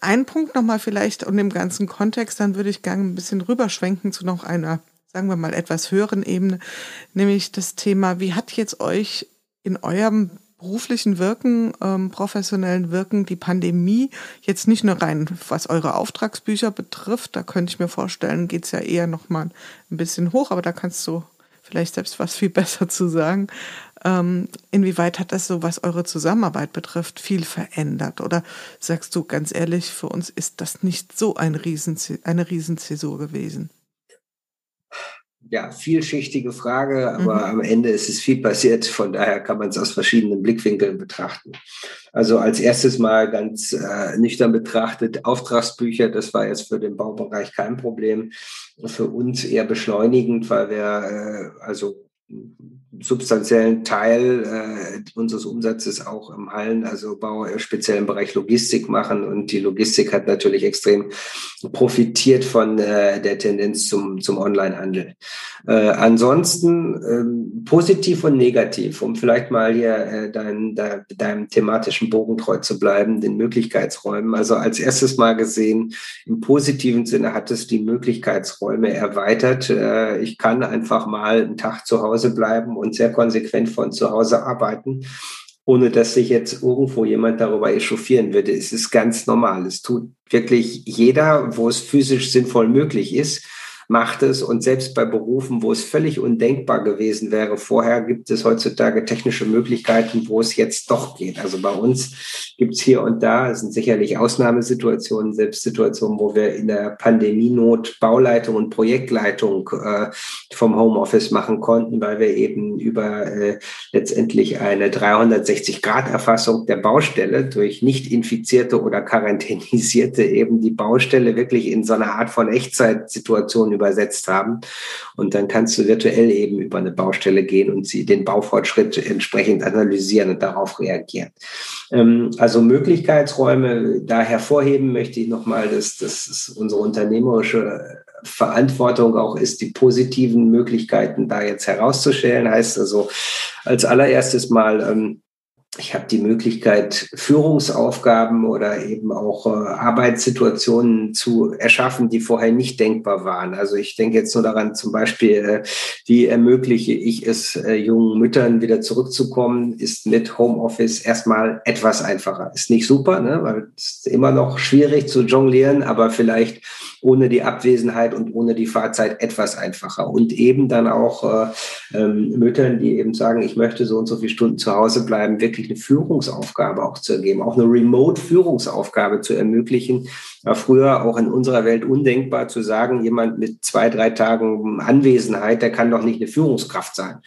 ein Punkt nochmal vielleicht und im ganzen Kontext, dann würde ich gerne ein bisschen rüberschwenken zu noch einer, sagen wir mal, etwas höheren Ebene, nämlich das Thema, wie hat jetzt euch in eurem beruflichen Wirken, ähm, professionellen Wirken die Pandemie jetzt nicht nur rein, was eure Auftragsbücher betrifft, da könnte ich mir vorstellen, geht's ja eher nochmal ein bisschen hoch, aber da kannst du vielleicht selbst was viel besser zu sagen. Ähm, inwieweit hat das so, was eure Zusammenarbeit betrifft, viel verändert? Oder sagst du ganz ehrlich, für uns ist das nicht so ein Riesen, eine Riesenzäsur gewesen? Ja, vielschichtige Frage, aber mhm. am Ende ist es viel passiert. Von daher kann man es aus verschiedenen Blickwinkeln betrachten. Also als erstes mal ganz äh, nüchtern betrachtet, Auftragsbücher, das war jetzt für den Baubereich kein Problem. Für uns eher beschleunigend, weil wir äh, also substanziellen Teil äh, unseres Umsatzes auch im Hallen, also Bau, äh, speziell im Bereich Logistik machen. Und die Logistik hat natürlich extrem profitiert von äh, der Tendenz zum, zum Onlinehandel. Äh, ansonsten ähm, positiv und negativ, um vielleicht mal hier äh, dein, de, deinem thematischen Bogen treu zu bleiben, den Möglichkeitsräumen. Also als erstes mal gesehen, im positiven Sinne hat es die Möglichkeitsräume erweitert. Äh, ich kann einfach mal einen Tag zu Hause bleiben und sehr konsequent von zu Hause arbeiten, ohne dass sich jetzt irgendwo jemand darüber echauffieren würde. Es ist ganz normal. Es tut wirklich jeder, wo es physisch sinnvoll möglich ist macht es. Und selbst bei Berufen, wo es völlig undenkbar gewesen wäre, vorher gibt es heutzutage technische Möglichkeiten, wo es jetzt doch geht. Also bei uns gibt es hier und da, es sind sicherlich Ausnahmesituationen, selbst Situationen, wo wir in der Pandemienot Bauleitung und Projektleitung äh, vom Homeoffice machen konnten, weil wir eben über äh, letztendlich eine 360-Grad-Erfassung der Baustelle durch nicht infizierte oder quarantänisierte eben die Baustelle wirklich in so einer Art von Echtzeitsituation übersetzt haben. Und dann kannst du virtuell eben über eine Baustelle gehen und sie den Baufortschritt entsprechend analysieren und darauf reagieren. Ähm, also Möglichkeitsräume da hervorheben möchte ich nochmal, dass das unsere unternehmerische Verantwortung auch ist, die positiven Möglichkeiten da jetzt herauszustellen. Heißt also als allererstes mal, ähm, ich habe die Möglichkeit, Führungsaufgaben oder eben auch äh, Arbeitssituationen zu erschaffen, die vorher nicht denkbar waren. Also ich denke jetzt nur daran, zum Beispiel, äh, wie ermögliche ich es äh, jungen Müttern wieder zurückzukommen, ist mit Homeoffice erstmal etwas einfacher. Ist nicht super, ne? weil es ist immer noch schwierig zu jonglieren, aber vielleicht ohne die Abwesenheit und ohne die Fahrzeit etwas einfacher. Und eben dann auch äh, ähm, Müttern, die eben sagen, ich möchte so und so viele Stunden zu Hause bleiben, wirklich eine Führungsaufgabe auch zu ergeben, auch eine Remote-Führungsaufgabe zu ermöglichen. War früher auch in unserer Welt undenkbar zu sagen, jemand mit zwei, drei Tagen Anwesenheit, der kann doch nicht eine Führungskraft sein.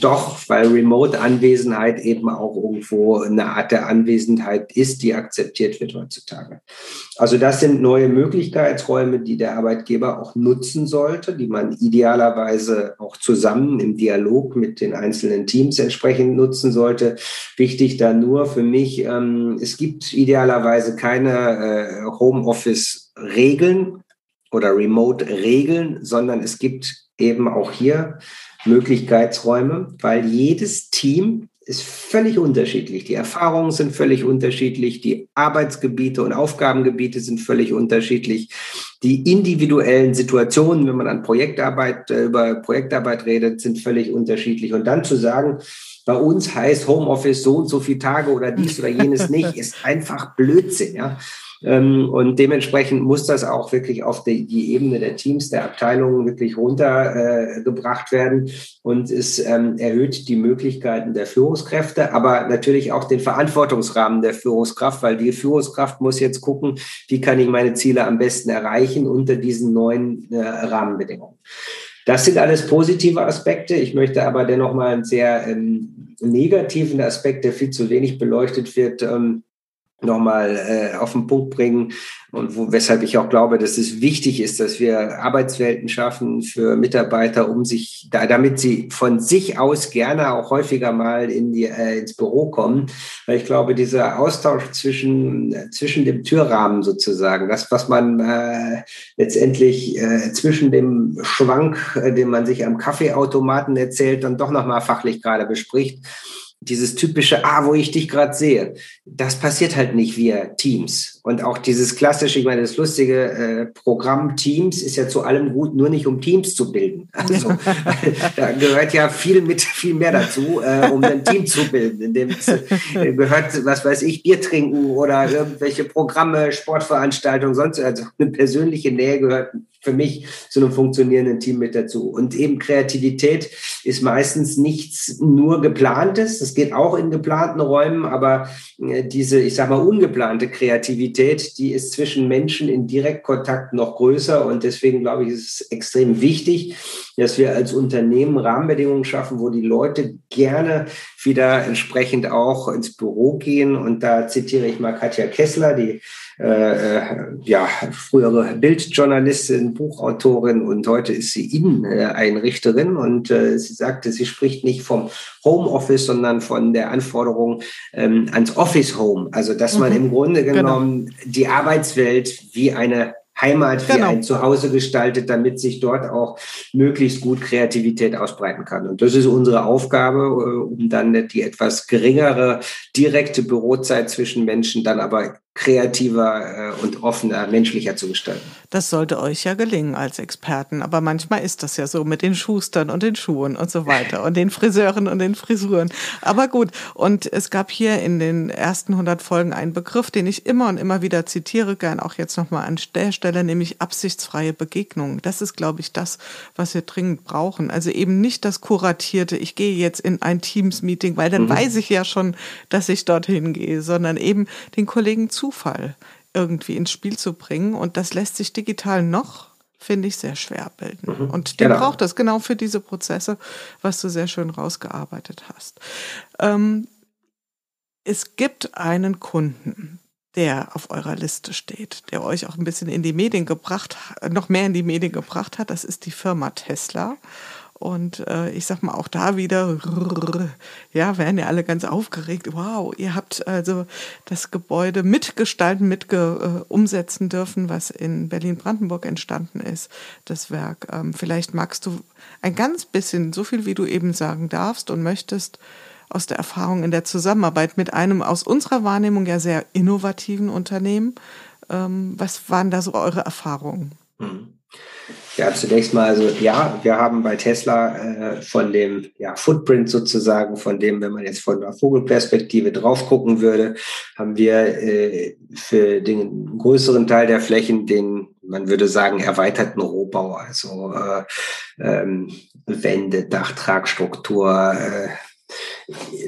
Doch, weil Remote-Anwesenheit eben auch irgendwo eine Art der Anwesenheit ist, die akzeptiert wird heutzutage. Also das sind neue Möglichkeitsräume, die der Arbeitgeber auch nutzen sollte, die man idealerweise auch zusammen im Dialog mit den einzelnen Teams entsprechend nutzen sollte. Wichtig da nur für mich, ähm, es gibt idealerweise keine äh, Homeoffice-Regeln oder Remote-Regeln, sondern es gibt eben auch hier Möglichkeitsräume, weil jedes Team ist völlig unterschiedlich. Die Erfahrungen sind völlig unterschiedlich, die Arbeitsgebiete und Aufgabengebiete sind völlig unterschiedlich. Die individuellen Situationen, wenn man an Projektarbeit, äh, über Projektarbeit redet, sind völlig unterschiedlich. Und dann zu sagen, bei uns heißt Homeoffice so und so viele Tage oder dies oder jenes nicht, ist einfach Blödsinn. Ja? Ähm, und dementsprechend muss das auch wirklich auf die, Ebene der Teams, der Abteilungen wirklich runtergebracht äh, werden. Und es ähm, erhöht die Möglichkeiten der Führungskräfte, aber natürlich auch den Verantwortungsrahmen der Führungskraft, weil die Führungskraft muss jetzt gucken, wie kann ich meine Ziele am besten erreichen unter diesen neuen äh, Rahmenbedingungen. Das sind alles positive Aspekte. Ich möchte aber dennoch mal einen sehr ähm, negativen Aspekt, der viel zu wenig beleuchtet wird, ähm, nochmal äh, auf den Punkt bringen. Und wo, weshalb ich auch glaube, dass es wichtig ist, dass wir Arbeitswelten schaffen für Mitarbeiter, um sich, da, damit sie von sich aus gerne auch häufiger mal in die, äh, ins Büro kommen, weil ich glaube, dieser Austausch zwischen zwischen dem Türrahmen sozusagen, das was man äh, letztendlich äh, zwischen dem Schwank, äh, den man sich am Kaffeeautomaten erzählt, dann doch nochmal fachlich gerade bespricht dieses typische, ah, wo ich dich gerade sehe, das passiert halt nicht via Teams. Und auch dieses klassische, ich meine, das lustige äh, Programm Teams ist ja zu allem gut, nur nicht um Teams zu bilden. Also da gehört ja viel mit viel mehr dazu, äh, um ein Team zu bilden. In dem äh, gehört, was weiß ich, Bier trinken oder irgendwelche Programme, Sportveranstaltungen, sonst also eine persönliche Nähe gehört für mich zu einem funktionierenden Team mit dazu. Und eben Kreativität ist meistens nichts nur geplantes. Es geht auch in geplanten Räumen, aber äh, diese, ich sag mal, ungeplante Kreativität, die ist zwischen Menschen in Direktkontakt noch größer. Und deswegen glaube ich, ist es extrem wichtig, dass wir als Unternehmen Rahmenbedingungen schaffen, wo die Leute gerne wieder entsprechend auch ins Büro gehen. Und da zitiere ich mal Katja Kessler, die äh, äh, ja, frühere Bildjournalistin, Buchautorin und heute ist sie Inneneinrichterin und äh, sie sagte, sie spricht nicht vom Homeoffice, sondern von der Anforderung ähm, ans Office Home. Also, dass man mhm. im Grunde genau. genommen genau. die Arbeitswelt wie eine Heimat wie genau. ein Zuhause gestaltet, damit sich dort auch möglichst gut Kreativität ausbreiten kann. Und das ist unsere Aufgabe, äh, um dann die etwas geringere direkte Bürozeit zwischen Menschen dann aber kreativer äh, und offener, menschlicher zu gestalten. Das sollte euch ja gelingen als Experten, aber manchmal ist das ja so mit den Schustern und den Schuhen und so weiter und den Friseuren und den Frisuren. Aber gut, und es gab hier in den ersten 100 Folgen einen Begriff, den ich immer und immer wieder zitiere, gern auch jetzt nochmal an der Stelle, nämlich absichtsfreie Begegnung. Das ist, glaube ich, das, was wir dringend brauchen. Also eben nicht das kuratierte, ich gehe jetzt in ein Teams-Meeting, weil dann mhm. weiß ich ja schon, dass ich dorthin gehe, sondern eben den Kollegen zu Zufall irgendwie ins Spiel zu bringen. Und das lässt sich digital noch, finde ich, sehr schwer bilden. Mhm, und den genau. braucht es genau für diese Prozesse, was du sehr schön rausgearbeitet hast. Ähm, es gibt einen Kunden, der auf eurer Liste steht, der euch auch ein bisschen in die Medien gebracht, noch mehr in die Medien gebracht hat. Das ist die Firma Tesla. Und äh, ich sag mal auch da wieder, ja, werden ja alle ganz aufgeregt. Wow, ihr habt also das Gebäude mitgestalten, mit äh, umsetzen dürfen, was in Berlin-Brandenburg entstanden ist, das Werk. Ähm, vielleicht magst du ein ganz bisschen, so viel wie du eben sagen darfst und möchtest, aus der Erfahrung in der Zusammenarbeit mit einem aus unserer Wahrnehmung ja sehr innovativen Unternehmen. Ähm, was waren da so eure Erfahrungen? Mhm. Ja, zunächst mal, also ja, wir haben bei Tesla äh, von dem ja, Footprint sozusagen, von dem, wenn man jetzt von der Vogelperspektive drauf gucken würde, haben wir äh, für den größeren Teil der Flächen den, man würde sagen, erweiterten Rohbau, also äh, ähm, Wände, Dachtragstruktur, äh,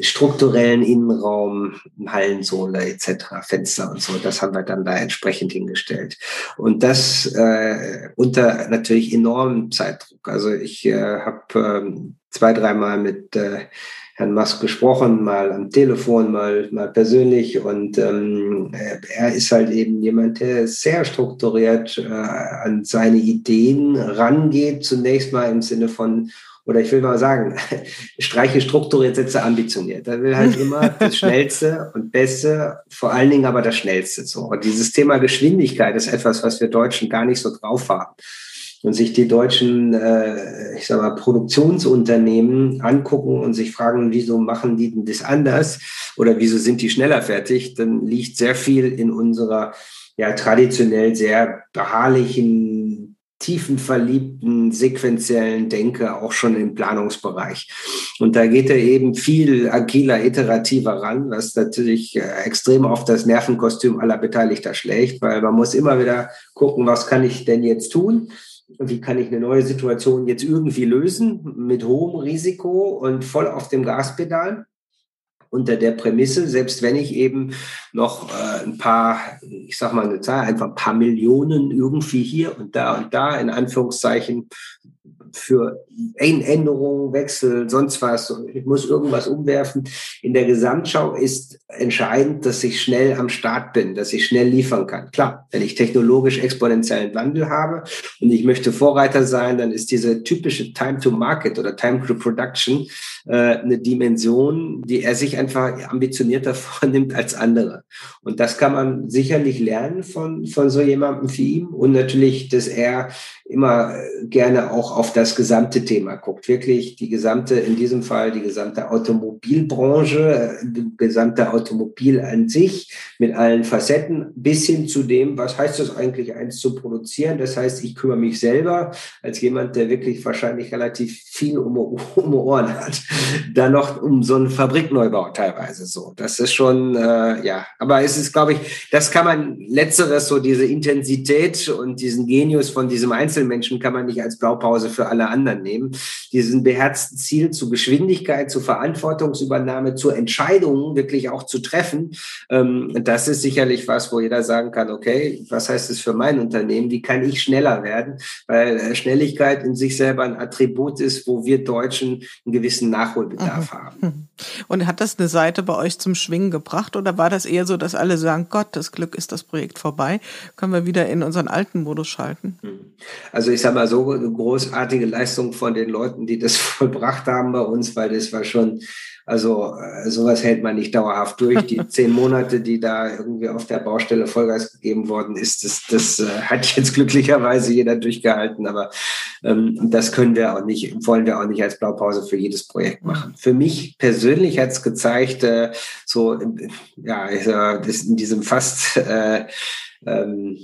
strukturellen Innenraum, Hallensohle etc., Fenster und so, das haben wir dann da entsprechend hingestellt. Und das äh, unter natürlich enormem Zeitdruck. Also ich äh, habe äh, zwei, dreimal mit äh, Herrn Musk gesprochen, mal am Telefon, mal, mal persönlich. Und ähm, er ist halt eben jemand, der sehr strukturiert äh, an seine Ideen rangeht, zunächst mal im Sinne von oder ich will mal sagen, streiche strukturiert, setze ambitioniert. Da will halt immer das Schnellste und Beste, vor allen Dingen aber das Schnellste. So. Und dieses Thema Geschwindigkeit ist etwas, was wir Deutschen gar nicht so drauf haben. Und sich die deutschen, äh, ich sag mal, Produktionsunternehmen angucken und sich fragen, wieso machen die denn das anders oder wieso sind die schneller fertig, dann liegt sehr viel in unserer ja traditionell sehr beharrlichen tiefenverliebten, sequenziellen Denke auch schon im Planungsbereich. Und da geht er eben viel agiler, iterativer ran, was natürlich äh, extrem auf das Nervenkostüm aller Beteiligter schlägt, weil man muss immer wieder gucken, was kann ich denn jetzt tun? Wie kann ich eine neue Situation jetzt irgendwie lösen mit hohem Risiko und voll auf dem Gaspedal? Unter der Prämisse, selbst wenn ich eben noch äh, ein paar, ich sag mal eine Zahl, einfach ein paar Millionen irgendwie hier und da und da in Anführungszeichen für Änderungen, Wechsel, sonst was. Ich muss irgendwas umwerfen. In der Gesamtschau ist entscheidend, dass ich schnell am Start bin, dass ich schnell liefern kann. Klar, wenn ich technologisch exponentiellen Wandel habe und ich möchte Vorreiter sein, dann ist diese typische Time to Market oder Time to Production äh, eine Dimension, die er sich einfach ambitionierter vornimmt als andere. Und das kann man sicherlich lernen von, von so jemandem wie ihm und natürlich, dass er immer gerne auch auf das gesamte Thema guckt. Wirklich die gesamte, in diesem Fall die gesamte Automobilbranche, die gesamte Automobil an sich mit allen Facetten bis hin zu dem, was heißt das eigentlich, eins zu produzieren. Das heißt, ich kümmere mich selber als jemand, der wirklich wahrscheinlich relativ viel um, um Ohren hat, dann noch um so einen Fabrikneubau teilweise so. Das ist schon, äh, ja, aber es ist, glaube ich, das kann man letzteres, so diese Intensität und diesen Genius von diesem Einzelmenschen kann man nicht als Blaupause für alle anderen nehmen. Diesen beherzten Ziel zu Geschwindigkeit, zu Verantwortungsübernahme, zu Entscheidungen wirklich auch zu treffen, ähm, das ist sicherlich was, wo jeder sagen kann, okay, was heißt es für mein Unternehmen? Wie kann ich schneller werden? Weil äh, Schnelligkeit in sich selber ein Attribut ist, wo wir Deutschen einen gewissen Nachholbedarf mhm. haben. Und hat das eine Seite bei euch zum Schwingen gebracht oder war das eher so, dass alle sagen, Gott, das Glück ist das Projekt vorbei, können wir wieder in unseren alten Modus schalten? Mhm. Also ich sage mal so eine großartige Leistung von den Leuten, die das vollbracht haben bei uns, weil das war schon also äh, sowas hält man nicht dauerhaft durch. Die zehn Monate, die da irgendwie auf der Baustelle Vollgas gegeben worden ist, das, das äh, hat jetzt glücklicherweise jeder durchgehalten. Aber ähm, das können wir auch nicht, wollen wir auch nicht als Blaupause für jedes Projekt machen. Für mich persönlich hat es gezeigt, äh, so ja, das in diesem fast äh, ähm,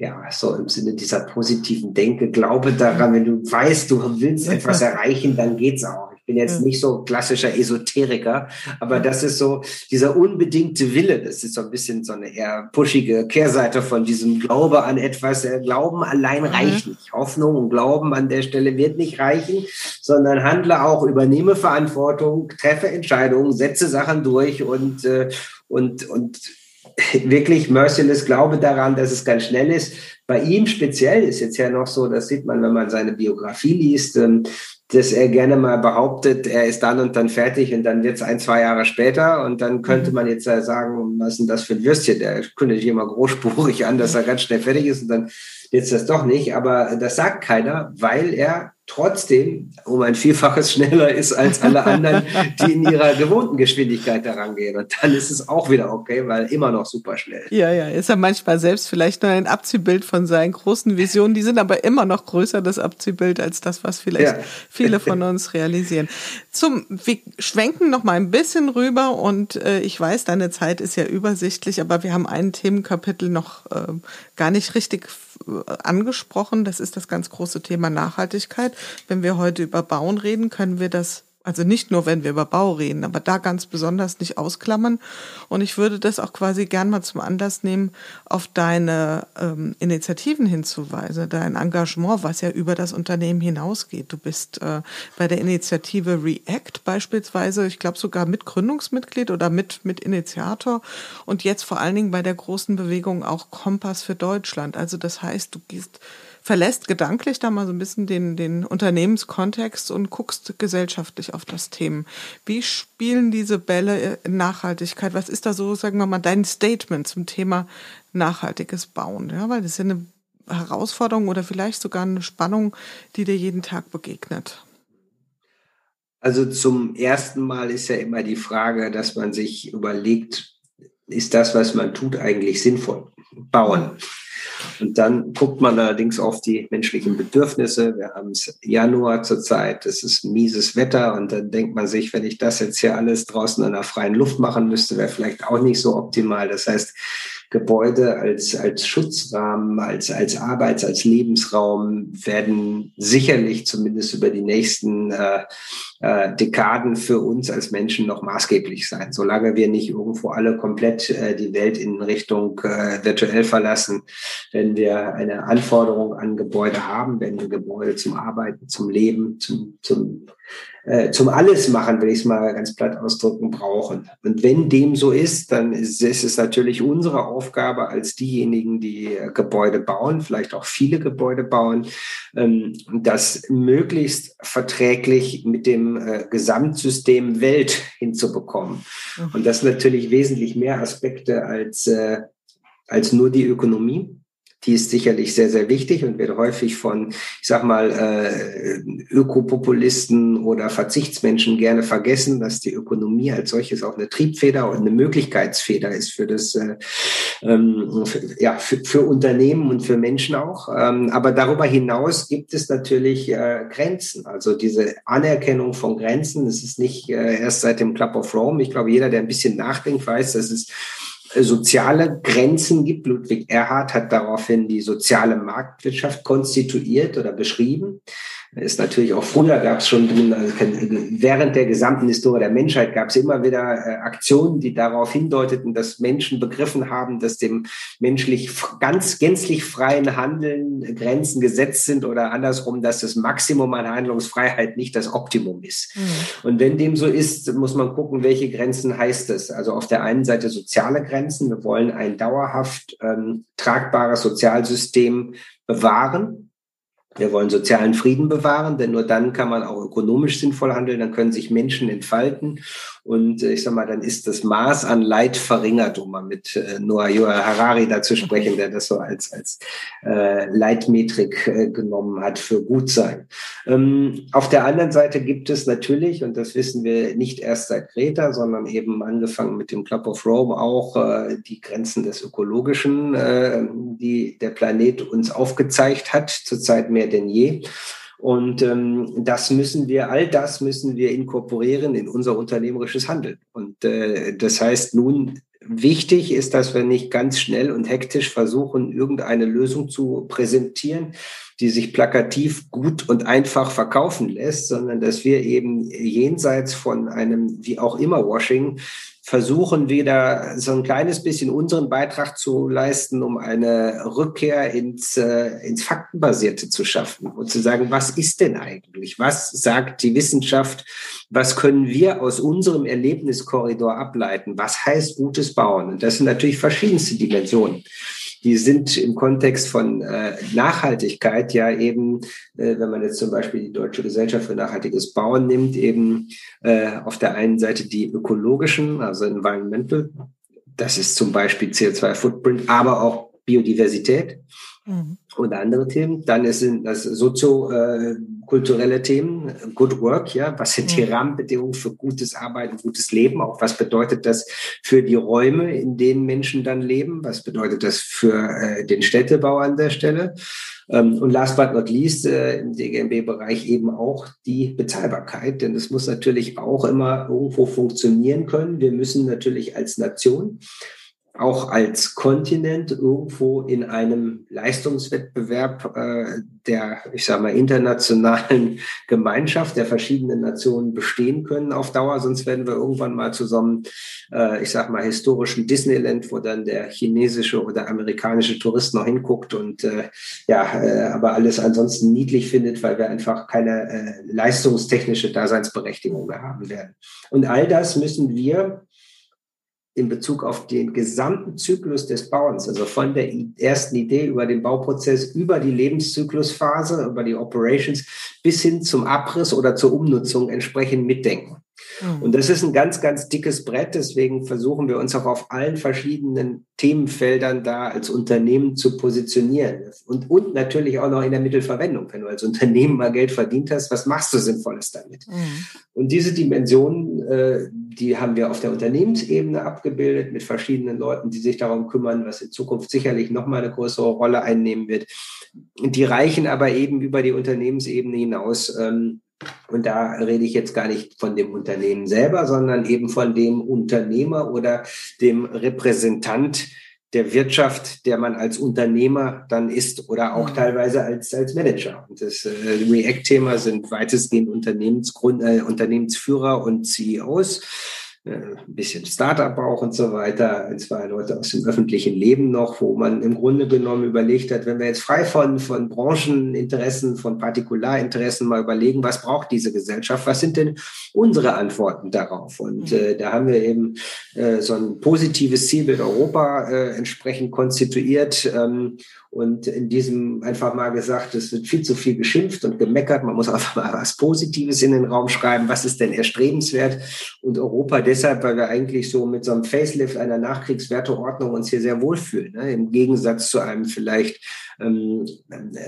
ja, so im Sinne dieser positiven Denke, glaube daran, wenn du weißt, du willst etwas erreichen, dann geht's auch bin jetzt nicht so klassischer Esoteriker, aber das ist so dieser unbedingte Wille. Das ist so ein bisschen so eine eher pushige Kehrseite von diesem Glaube an etwas. Glauben allein mhm. reicht nicht. Hoffnung und Glauben an der Stelle wird nicht reichen, sondern handle auch, übernehme Verantwortung, treffe Entscheidungen, setze Sachen durch und, äh, und, und wirklich merciless Glaube daran, dass es ganz schnell ist. Bei ihm speziell ist jetzt ja noch so, das sieht man, wenn man seine Biografie liest, ähm, dass er gerne mal behauptet, er ist dann und dann fertig und dann wird es ein, zwei Jahre später und dann könnte mhm. man jetzt sagen, was ist denn das für ein Würstchen? Der kündigt immer großspurig an, dass er ganz schnell fertig ist und dann jetzt das doch nicht. Aber das sagt keiner, weil er trotzdem um ein Vielfaches schneller ist als alle anderen, die in ihrer gewohnten Geschwindigkeit daran gehen. Und dann ist es auch wieder okay, weil immer noch super schnell. Ja, ja, ist er manchmal selbst vielleicht nur ein Abziehbild von seinen großen Visionen. Die sind aber immer noch größer, das Abziehbild, als das, was vielleicht ja. viele von uns realisieren. Zum, wir schwenken noch mal ein bisschen rüber und äh, ich weiß, deine Zeit ist ja übersichtlich, aber wir haben ein Themenkapitel noch äh, gar nicht richtig angesprochen. Das ist das ganz große Thema Nachhaltigkeit. Wenn wir heute über Bauen reden, können wir das also nicht nur, wenn wir über Bau reden, aber da ganz besonders nicht ausklammern. Und ich würde das auch quasi gern mal zum Anlass nehmen, auf deine ähm, Initiativen hinzuweisen, dein Engagement, was ja über das Unternehmen hinausgeht. Du bist äh, bei der Initiative React beispielsweise, ich glaube sogar mit Gründungsmitglied oder mit, mit Initiator und jetzt vor allen Dingen bei der großen Bewegung auch Kompass für Deutschland. Also das heißt, du gehst verlässt gedanklich da mal so ein bisschen den, den Unternehmenskontext und guckst gesellschaftlich auf das Thema. Wie spielen diese Bälle in Nachhaltigkeit? Was ist da so, sagen wir mal, dein Statement zum Thema nachhaltiges Bauen? Ja, weil das ist ja eine Herausforderung oder vielleicht sogar eine Spannung, die dir jeden Tag begegnet. Also zum ersten Mal ist ja immer die Frage, dass man sich überlegt, ist das, was man tut, eigentlich sinnvoll? Bauen. Und dann guckt man allerdings auf die menschlichen Bedürfnisse. Wir haben es Januar zurzeit, es ist mieses Wetter und dann denkt man sich, wenn ich das jetzt hier alles draußen in der freien Luft machen müsste, wäre vielleicht auch nicht so optimal. Das heißt, Gebäude als, als Schutzrahmen, als, als Arbeits-, als Lebensraum werden sicherlich zumindest über die nächsten äh, äh, Dekaden für uns als Menschen noch maßgeblich sein. Solange wir nicht irgendwo alle komplett äh, die Welt in Richtung äh, virtuell verlassen, wenn wir eine Anforderung an Gebäude haben, wenn wir Gebäude zum Arbeiten, zum Leben, zum, zum äh, zum alles machen, will ich es mal ganz platt ausdrücken, brauchen. Und wenn dem so ist, dann ist, ist es natürlich unsere Aufgabe als diejenigen, die äh, Gebäude bauen, vielleicht auch viele Gebäude bauen, ähm, das möglichst verträglich mit dem äh, Gesamtsystem Welt hinzubekommen. Mhm. Und das natürlich wesentlich mehr Aspekte als, äh, als nur die Ökonomie die ist sicherlich sehr, sehr wichtig und wird häufig von, ich sag mal, äh, Ökopopulisten oder Verzichtsmenschen gerne vergessen, dass die Ökonomie als solches auch eine Triebfeder und eine Möglichkeitsfeder ist für das, äh, ähm, für, ja, für, für Unternehmen und für Menschen auch. Ähm, aber darüber hinaus gibt es natürlich äh, Grenzen. Also diese Anerkennung von Grenzen, das ist nicht äh, erst seit dem Club of Rome. Ich glaube, jeder, der ein bisschen nachdenkt, weiß, dass es soziale Grenzen gibt. Ludwig Erhard hat daraufhin die soziale Marktwirtschaft konstituiert oder beschrieben ist natürlich auch früher gab es schon also während der gesamten Historie der Menschheit gab es immer wieder äh, Aktionen, die darauf hindeuteten, dass Menschen begriffen haben, dass dem menschlich ganz gänzlich freien Handeln Grenzen gesetzt sind oder andersrum, dass das Maximum an Handlungsfreiheit nicht das Optimum ist. Mhm. Und wenn dem so ist, muss man gucken, welche Grenzen heißt es. Also auf der einen Seite soziale Grenzen. Wir wollen ein dauerhaft ähm, tragbares Sozialsystem bewahren wir wollen sozialen Frieden bewahren, denn nur dann kann man auch ökonomisch sinnvoll handeln, dann können sich Menschen entfalten und äh, ich sag mal, dann ist das Maß an Leid verringert, um mal mit äh, Noah Harari dazu sprechen, der das so als, als äh, Leitmetrik äh, genommen hat für Gutsein. Ähm, auf der anderen Seite gibt es natürlich, und das wissen wir nicht erst seit Greta, sondern eben angefangen mit dem Club of Rome auch äh, die Grenzen des Ökologischen, äh, die der Planet uns aufgezeigt hat, zurzeit mehr denn je. Und ähm, das müssen wir, all das müssen wir inkorporieren in unser unternehmerisches Handeln. Und äh, das heißt nun, wichtig ist, dass wir nicht ganz schnell und hektisch versuchen, irgendeine Lösung zu präsentieren, die sich plakativ gut und einfach verkaufen lässt, sondern dass wir eben jenseits von einem wie auch immer Washing versuchen wieder so ein kleines bisschen unseren Beitrag zu leisten, um eine Rückkehr ins, äh, ins Faktenbasierte zu schaffen und zu sagen, was ist denn eigentlich? Was sagt die Wissenschaft? Was können wir aus unserem Erlebniskorridor ableiten? Was heißt gutes Bauen? Und das sind natürlich verschiedenste Dimensionen die sind im Kontext von äh, Nachhaltigkeit ja eben, äh, wenn man jetzt zum Beispiel die Deutsche Gesellschaft für nachhaltiges Bauen nimmt, eben äh, auf der einen Seite die ökologischen, also Environmental, das ist zum Beispiel CO2-Footprint, aber auch Biodiversität mhm. oder andere Themen. Dann sind das soziokulturelle äh, Themen, Good Work, ja, was sind die mhm. Rahmenbedingungen für gutes Arbeiten, gutes Leben, auch was bedeutet das für die Räume, in denen Menschen dann leben, was bedeutet das für äh, den Städtebau an der Stelle. Ähm, und last but not least äh, im DGMB-Bereich eben auch die Bezahlbarkeit, denn es muss natürlich auch immer irgendwo funktionieren können. Wir müssen natürlich als Nation auch als Kontinent irgendwo in einem Leistungswettbewerb äh, der, ich sage mal, internationalen Gemeinschaft der verschiedenen Nationen bestehen können auf Dauer. Sonst werden wir irgendwann mal zu so einem, äh, ich sage mal, historischen Disneyland, wo dann der chinesische oder amerikanische Tourist noch hinguckt und äh, ja, äh, aber alles ansonsten niedlich findet, weil wir einfach keine äh, leistungstechnische Daseinsberechtigung mehr haben werden. Und all das müssen wir in Bezug auf den gesamten Zyklus des Bauens, also von der ersten Idee über den Bauprozess, über die Lebenszyklusphase, über die Operations bis hin zum Abriss oder zur Umnutzung entsprechend mitdenken. Mhm. Und das ist ein ganz, ganz dickes Brett. Deswegen versuchen wir uns auch auf allen verschiedenen Themenfeldern da als Unternehmen zu positionieren. Und, und natürlich auch noch in der Mittelverwendung. Wenn du als Unternehmen mal Geld verdient hast, was machst du Sinnvolles damit? Mhm. Und diese Dimensionen, äh, die haben wir auf der Unternehmensebene abgebildet mit verschiedenen Leuten, die sich darum kümmern, was in Zukunft sicherlich nochmal eine größere Rolle einnehmen wird. Die reichen aber eben über die Unternehmensebene hinaus. Ähm, und da rede ich jetzt gar nicht von dem Unternehmen selber, sondern eben von dem Unternehmer oder dem Repräsentant der Wirtschaft, der man als Unternehmer dann ist oder auch mhm. teilweise als, als Manager. Und das äh, React-Thema sind weitestgehend Unternehmensgrund, äh, Unternehmensführer und CEOs ein bisschen Startup auch und so weiter, zwei Leute aus dem öffentlichen Leben noch, wo man im Grunde genommen überlegt hat, wenn wir jetzt frei von, von Brancheninteressen, von Partikularinteressen mal überlegen, was braucht diese Gesellschaft, was sind denn unsere Antworten darauf? Und mhm. äh, da haben wir eben äh, so ein positives Zielbild Europa äh, entsprechend konstituiert ähm, und in diesem einfach mal gesagt, es wird viel zu viel geschimpft und gemeckert. Man muss einfach mal was Positives in den Raum schreiben. Was ist denn erstrebenswert? Und Europa deshalb, weil wir eigentlich so mit so einem Facelift einer Nachkriegswerteordnung uns hier sehr wohlfühlen. Ne? Im Gegensatz zu einem vielleicht ähm,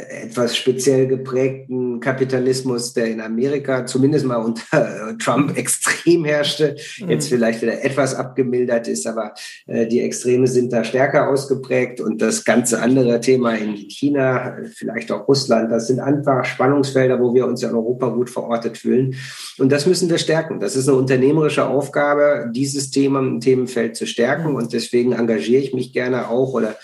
etwas speziell geprägten Kapitalismus, der in Amerika zumindest mal unter Trump extrem herrschte, jetzt mhm. vielleicht wieder etwas abgemildert ist, aber äh, die Extreme sind da stärker ausgeprägt und das ganze andere Thema in China, vielleicht auch Russland, das sind einfach Spannungsfelder, wo wir uns in Europa gut verortet fühlen. Und das müssen wir stärken. Das ist eine unternehmerische Aufgabe, dieses Thema, Themenfeld zu stärken. Und deswegen engagiere ich mich gerne auch oder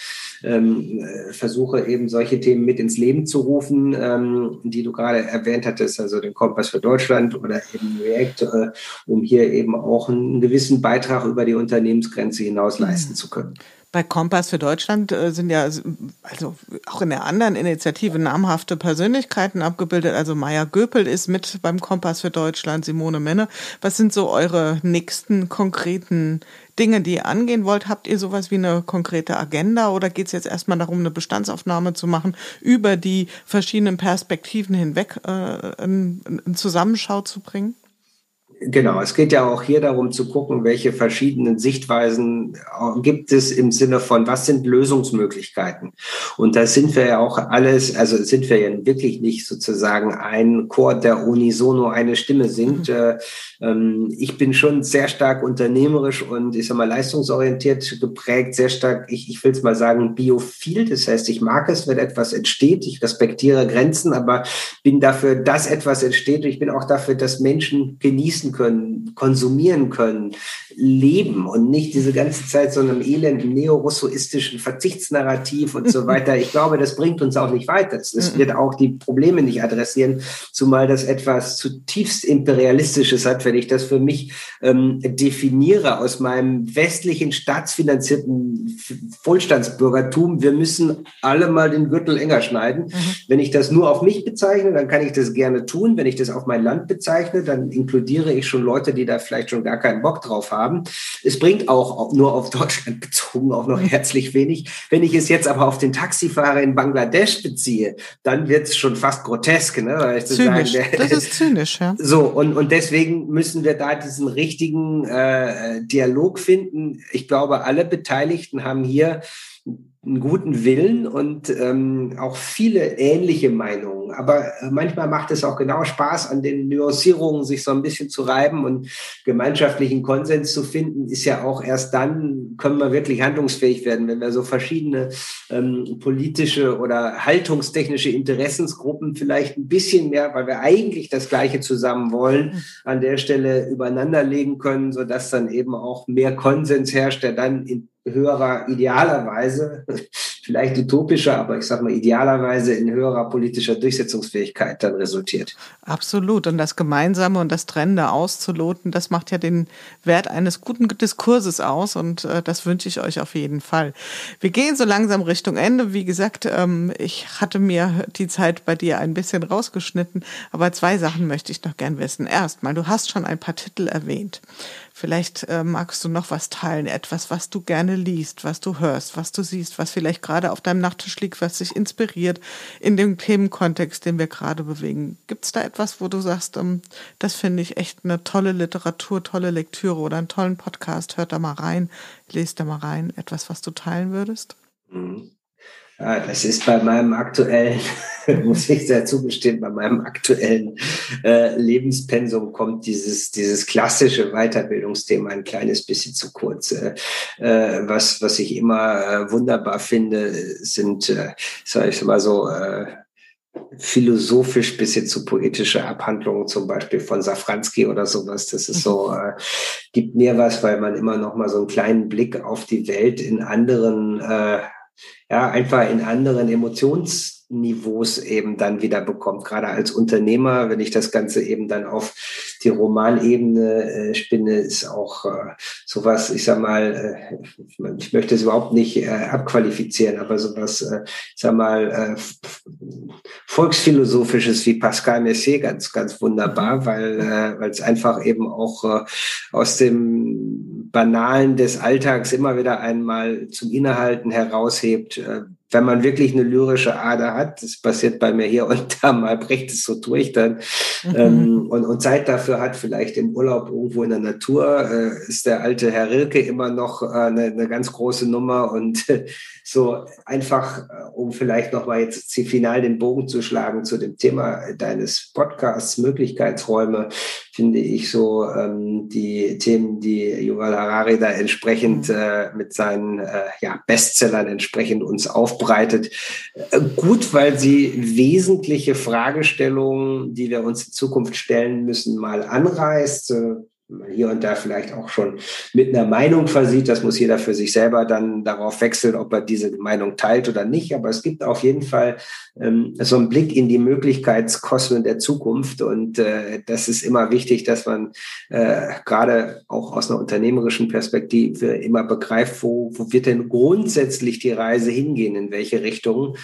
ähm, äh, versuche eben solche Themen mit ins Leben zu rufen, ähm, die du gerade erwähnt hattest, also den Kompass für Deutschland oder eben React, äh, um hier eben auch einen gewissen Beitrag über die Unternehmensgrenze hinaus leisten zu können. Bei Kompass für Deutschland äh, sind ja also auch in der anderen Initiative namhafte Persönlichkeiten abgebildet. Also Maya Göpel ist mit beim Kompass für Deutschland, Simone Menne. Was sind so eure nächsten konkreten Dinge, die ihr angehen wollt? Habt ihr sowas wie eine konkrete Agenda oder geht es jetzt erstmal darum, eine Bestandsaufnahme zu machen, über die verschiedenen Perspektiven hinweg äh, eine Zusammenschau zu bringen? Genau, es geht ja auch hier darum zu gucken, welche verschiedenen Sichtweisen äh, gibt es im Sinne von, was sind Lösungsmöglichkeiten? Und da sind wir ja auch alles, also sind wir ja wirklich nicht sozusagen ein Chor, der unisono eine Stimme singt. Mhm. Äh, ähm, ich bin schon sehr stark unternehmerisch und ich sag mal leistungsorientiert geprägt, sehr stark, ich, ich will es mal sagen, biophil. Das heißt, ich mag es, wenn etwas entsteht. Ich respektiere Grenzen, aber bin dafür, dass etwas entsteht. Und ich bin auch dafür, dass Menschen genießen genießen können, konsumieren können, leben und nicht diese ganze Zeit so einem elenden neorussoistischen Verzichtsnarrativ und so weiter. Ich glaube, das bringt uns auch nicht weiter. Das wird auch die Probleme nicht adressieren, zumal das etwas zutiefst imperialistisches hat, wenn ich das für mich ähm, definiere aus meinem westlichen staatsfinanzierten Wohlstandsbürgertum. Wir müssen alle mal den Gürtel enger schneiden. Mhm. Wenn ich das nur auf mich bezeichne, dann kann ich das gerne tun. Wenn ich das auf mein Land bezeichne, dann inkludiere ich schon Leute, die da vielleicht schon gar keinen Bock drauf haben. Es bringt auch nur auf Deutschland bezogen auch noch herzlich wenig. Wenn ich es jetzt aber auf den Taxifahrer in Bangladesch beziehe, dann wird es schon fast grotesk. Ne? Weil zynisch. Sagen, das ist zynisch, ja. So, und, und deswegen müssen wir da diesen richtigen äh, Dialog finden. Ich glaube, alle Beteiligten haben hier einen guten Willen und ähm, auch viele ähnliche Meinungen. Aber äh, manchmal macht es auch genau Spaß, an den Nuancierungen sich so ein bisschen zu reiben und gemeinschaftlichen Konsens zu finden, ist ja auch erst dann, können wir wirklich handlungsfähig werden, wenn wir so verschiedene ähm, politische oder haltungstechnische Interessensgruppen vielleicht ein bisschen mehr, weil wir eigentlich das Gleiche zusammen wollen, an der Stelle übereinander legen können, sodass dann eben auch mehr Konsens herrscht, der dann in höherer, idealerweise, vielleicht utopischer, aber ich sag mal idealerweise in höherer politischer Durchsetzungsfähigkeit dann resultiert. Absolut. Und das Gemeinsame und das Trennende auszuloten, das macht ja den Wert eines guten Diskurses aus und äh, das wünsche ich euch auf jeden Fall. Wir gehen so langsam Richtung Ende. Wie gesagt, ähm, ich hatte mir die Zeit bei dir ein bisschen rausgeschnitten, aber zwei Sachen möchte ich noch gern wissen. Erstmal, du hast schon ein paar Titel erwähnt. Vielleicht äh, magst du noch was teilen, etwas, was du gerne liest, was du hörst, was du siehst, was vielleicht gerade auf deinem Nachttisch liegt, was dich inspiriert in dem Themenkontext, den wir gerade bewegen. Gibt es da etwas, wo du sagst, ähm, das finde ich echt eine tolle Literatur, tolle Lektüre oder einen tollen Podcast? Hört da mal rein, lest da mal rein. Etwas, was du teilen würdest? Mhm. Ja, das ist bei meinem aktuellen, muss ich sehr zugestehen, bei meinem aktuellen äh, Lebenspensum kommt dieses, dieses klassische Weiterbildungsthema ein kleines bisschen zu kurz. Äh, äh was, was ich immer äh, wunderbar finde, sind, äh, sag ich mal so, äh, philosophisch bis hin zu poetische Abhandlungen, zum Beispiel von Safranski oder sowas. Das ist so, äh, gibt mir was, weil man immer noch mal so einen kleinen Blick auf die Welt in anderen, äh, ja, einfach in anderen Emotions Niveaus eben dann wieder bekommt. Gerade als Unternehmer, wenn ich das Ganze eben dann auf die Romanebene äh, spinne, ist auch äh, sowas, ich sag mal, äh, ich möchte es überhaupt nicht äh, abqualifizieren, aber sowas, äh, ich sag mal, äh, volksphilosophisches wie Pascal Messier ganz, ganz wunderbar, weil äh, weil es einfach eben auch äh, aus dem Banalen des Alltags immer wieder einmal zum Innehalten heraushebt, äh, wenn man wirklich eine lyrische Ader hat, das passiert bei mir hier und da mal, bricht es so durch dann mhm. ähm, und, und Zeit dafür hat, vielleicht im Urlaub irgendwo in der Natur, äh, ist der alte Herr Rilke immer noch äh, eine, eine ganz große Nummer und so einfach, um vielleicht nochmal jetzt final den Bogen zu schlagen zu dem Thema deines Podcasts, Möglichkeitsräume, finde ich so ähm, die Themen, die Yuval Harari da entsprechend mhm. äh, mit seinen äh, ja, Bestsellern entsprechend uns aufbereitet. Äh, gut, weil sie wesentliche Fragestellungen, die wir uns in Zukunft stellen müssen, mal anreißt. Hier und da vielleicht auch schon mit einer Meinung versieht. Das muss jeder für sich selber dann darauf wechseln, ob er diese Meinung teilt oder nicht. Aber es gibt auf jeden Fall ähm, so einen Blick in die Möglichkeitskosmen der Zukunft. Und äh, das ist immer wichtig, dass man äh, gerade auch aus einer unternehmerischen Perspektive immer begreift, wo, wo wird denn grundsätzlich die Reise hingehen, in welche Richtung.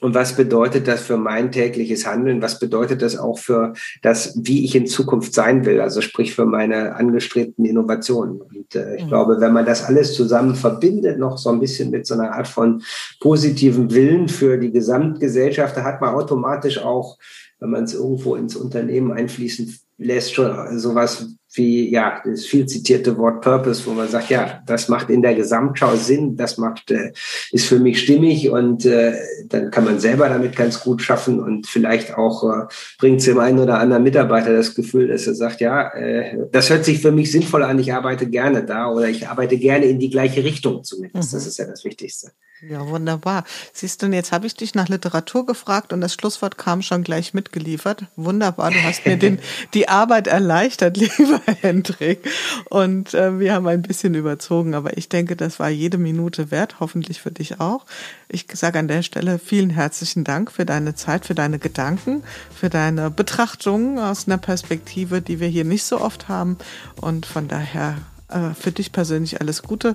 Und was bedeutet das für mein tägliches Handeln? Was bedeutet das auch für das, wie ich in Zukunft sein will? Also sprich für meine angestrebten Innovationen. Und äh, ich mhm. glaube, wenn man das alles zusammen verbindet, noch so ein bisschen mit so einer Art von positivem Willen für die Gesamtgesellschaft, da hat man automatisch auch, wenn man es irgendwo ins Unternehmen einfließen lässt, schon sowas wie, ja, das viel zitierte Wort Purpose, wo man sagt, ja, das macht in der Gesamtschau Sinn, das macht, äh, ist für mich stimmig und äh, dann kann man selber damit ganz gut schaffen und vielleicht auch äh, bringt es dem einen oder anderen Mitarbeiter das Gefühl, dass er sagt, ja, äh, das hört sich für mich sinnvoll an, ich arbeite gerne da oder ich arbeite gerne in die gleiche Richtung zumindest. Mhm. Das ist ja das Wichtigste. Ja, wunderbar. Siehst du, jetzt habe ich dich nach Literatur gefragt und das Schlusswort kam schon gleich mitgeliefert. Wunderbar, du hast mir den, die Arbeit erleichtert, lieber Hendrik. Und äh, wir haben ein bisschen überzogen, aber ich denke, das war jede Minute wert, hoffentlich für dich auch. Ich sage an der Stelle vielen herzlichen Dank für deine Zeit, für deine Gedanken, für deine Betrachtungen aus einer Perspektive, die wir hier nicht so oft haben. Und von daher äh, für dich persönlich alles Gute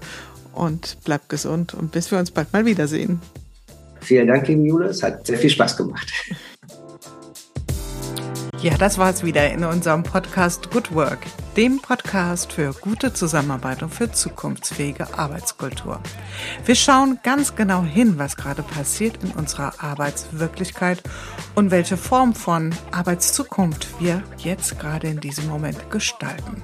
und bleib gesund und bis wir uns bald mal wiedersehen. Vielen Dank, liebe Jule. Es hat sehr viel Spaß gemacht. Ja, das war es wieder in unserem Podcast Good Work, dem Podcast für gute Zusammenarbeit und für zukunftsfähige Arbeitskultur. Wir schauen ganz genau hin, was gerade passiert in unserer Arbeitswirklichkeit und welche Form von Arbeitszukunft wir jetzt gerade in diesem Moment gestalten.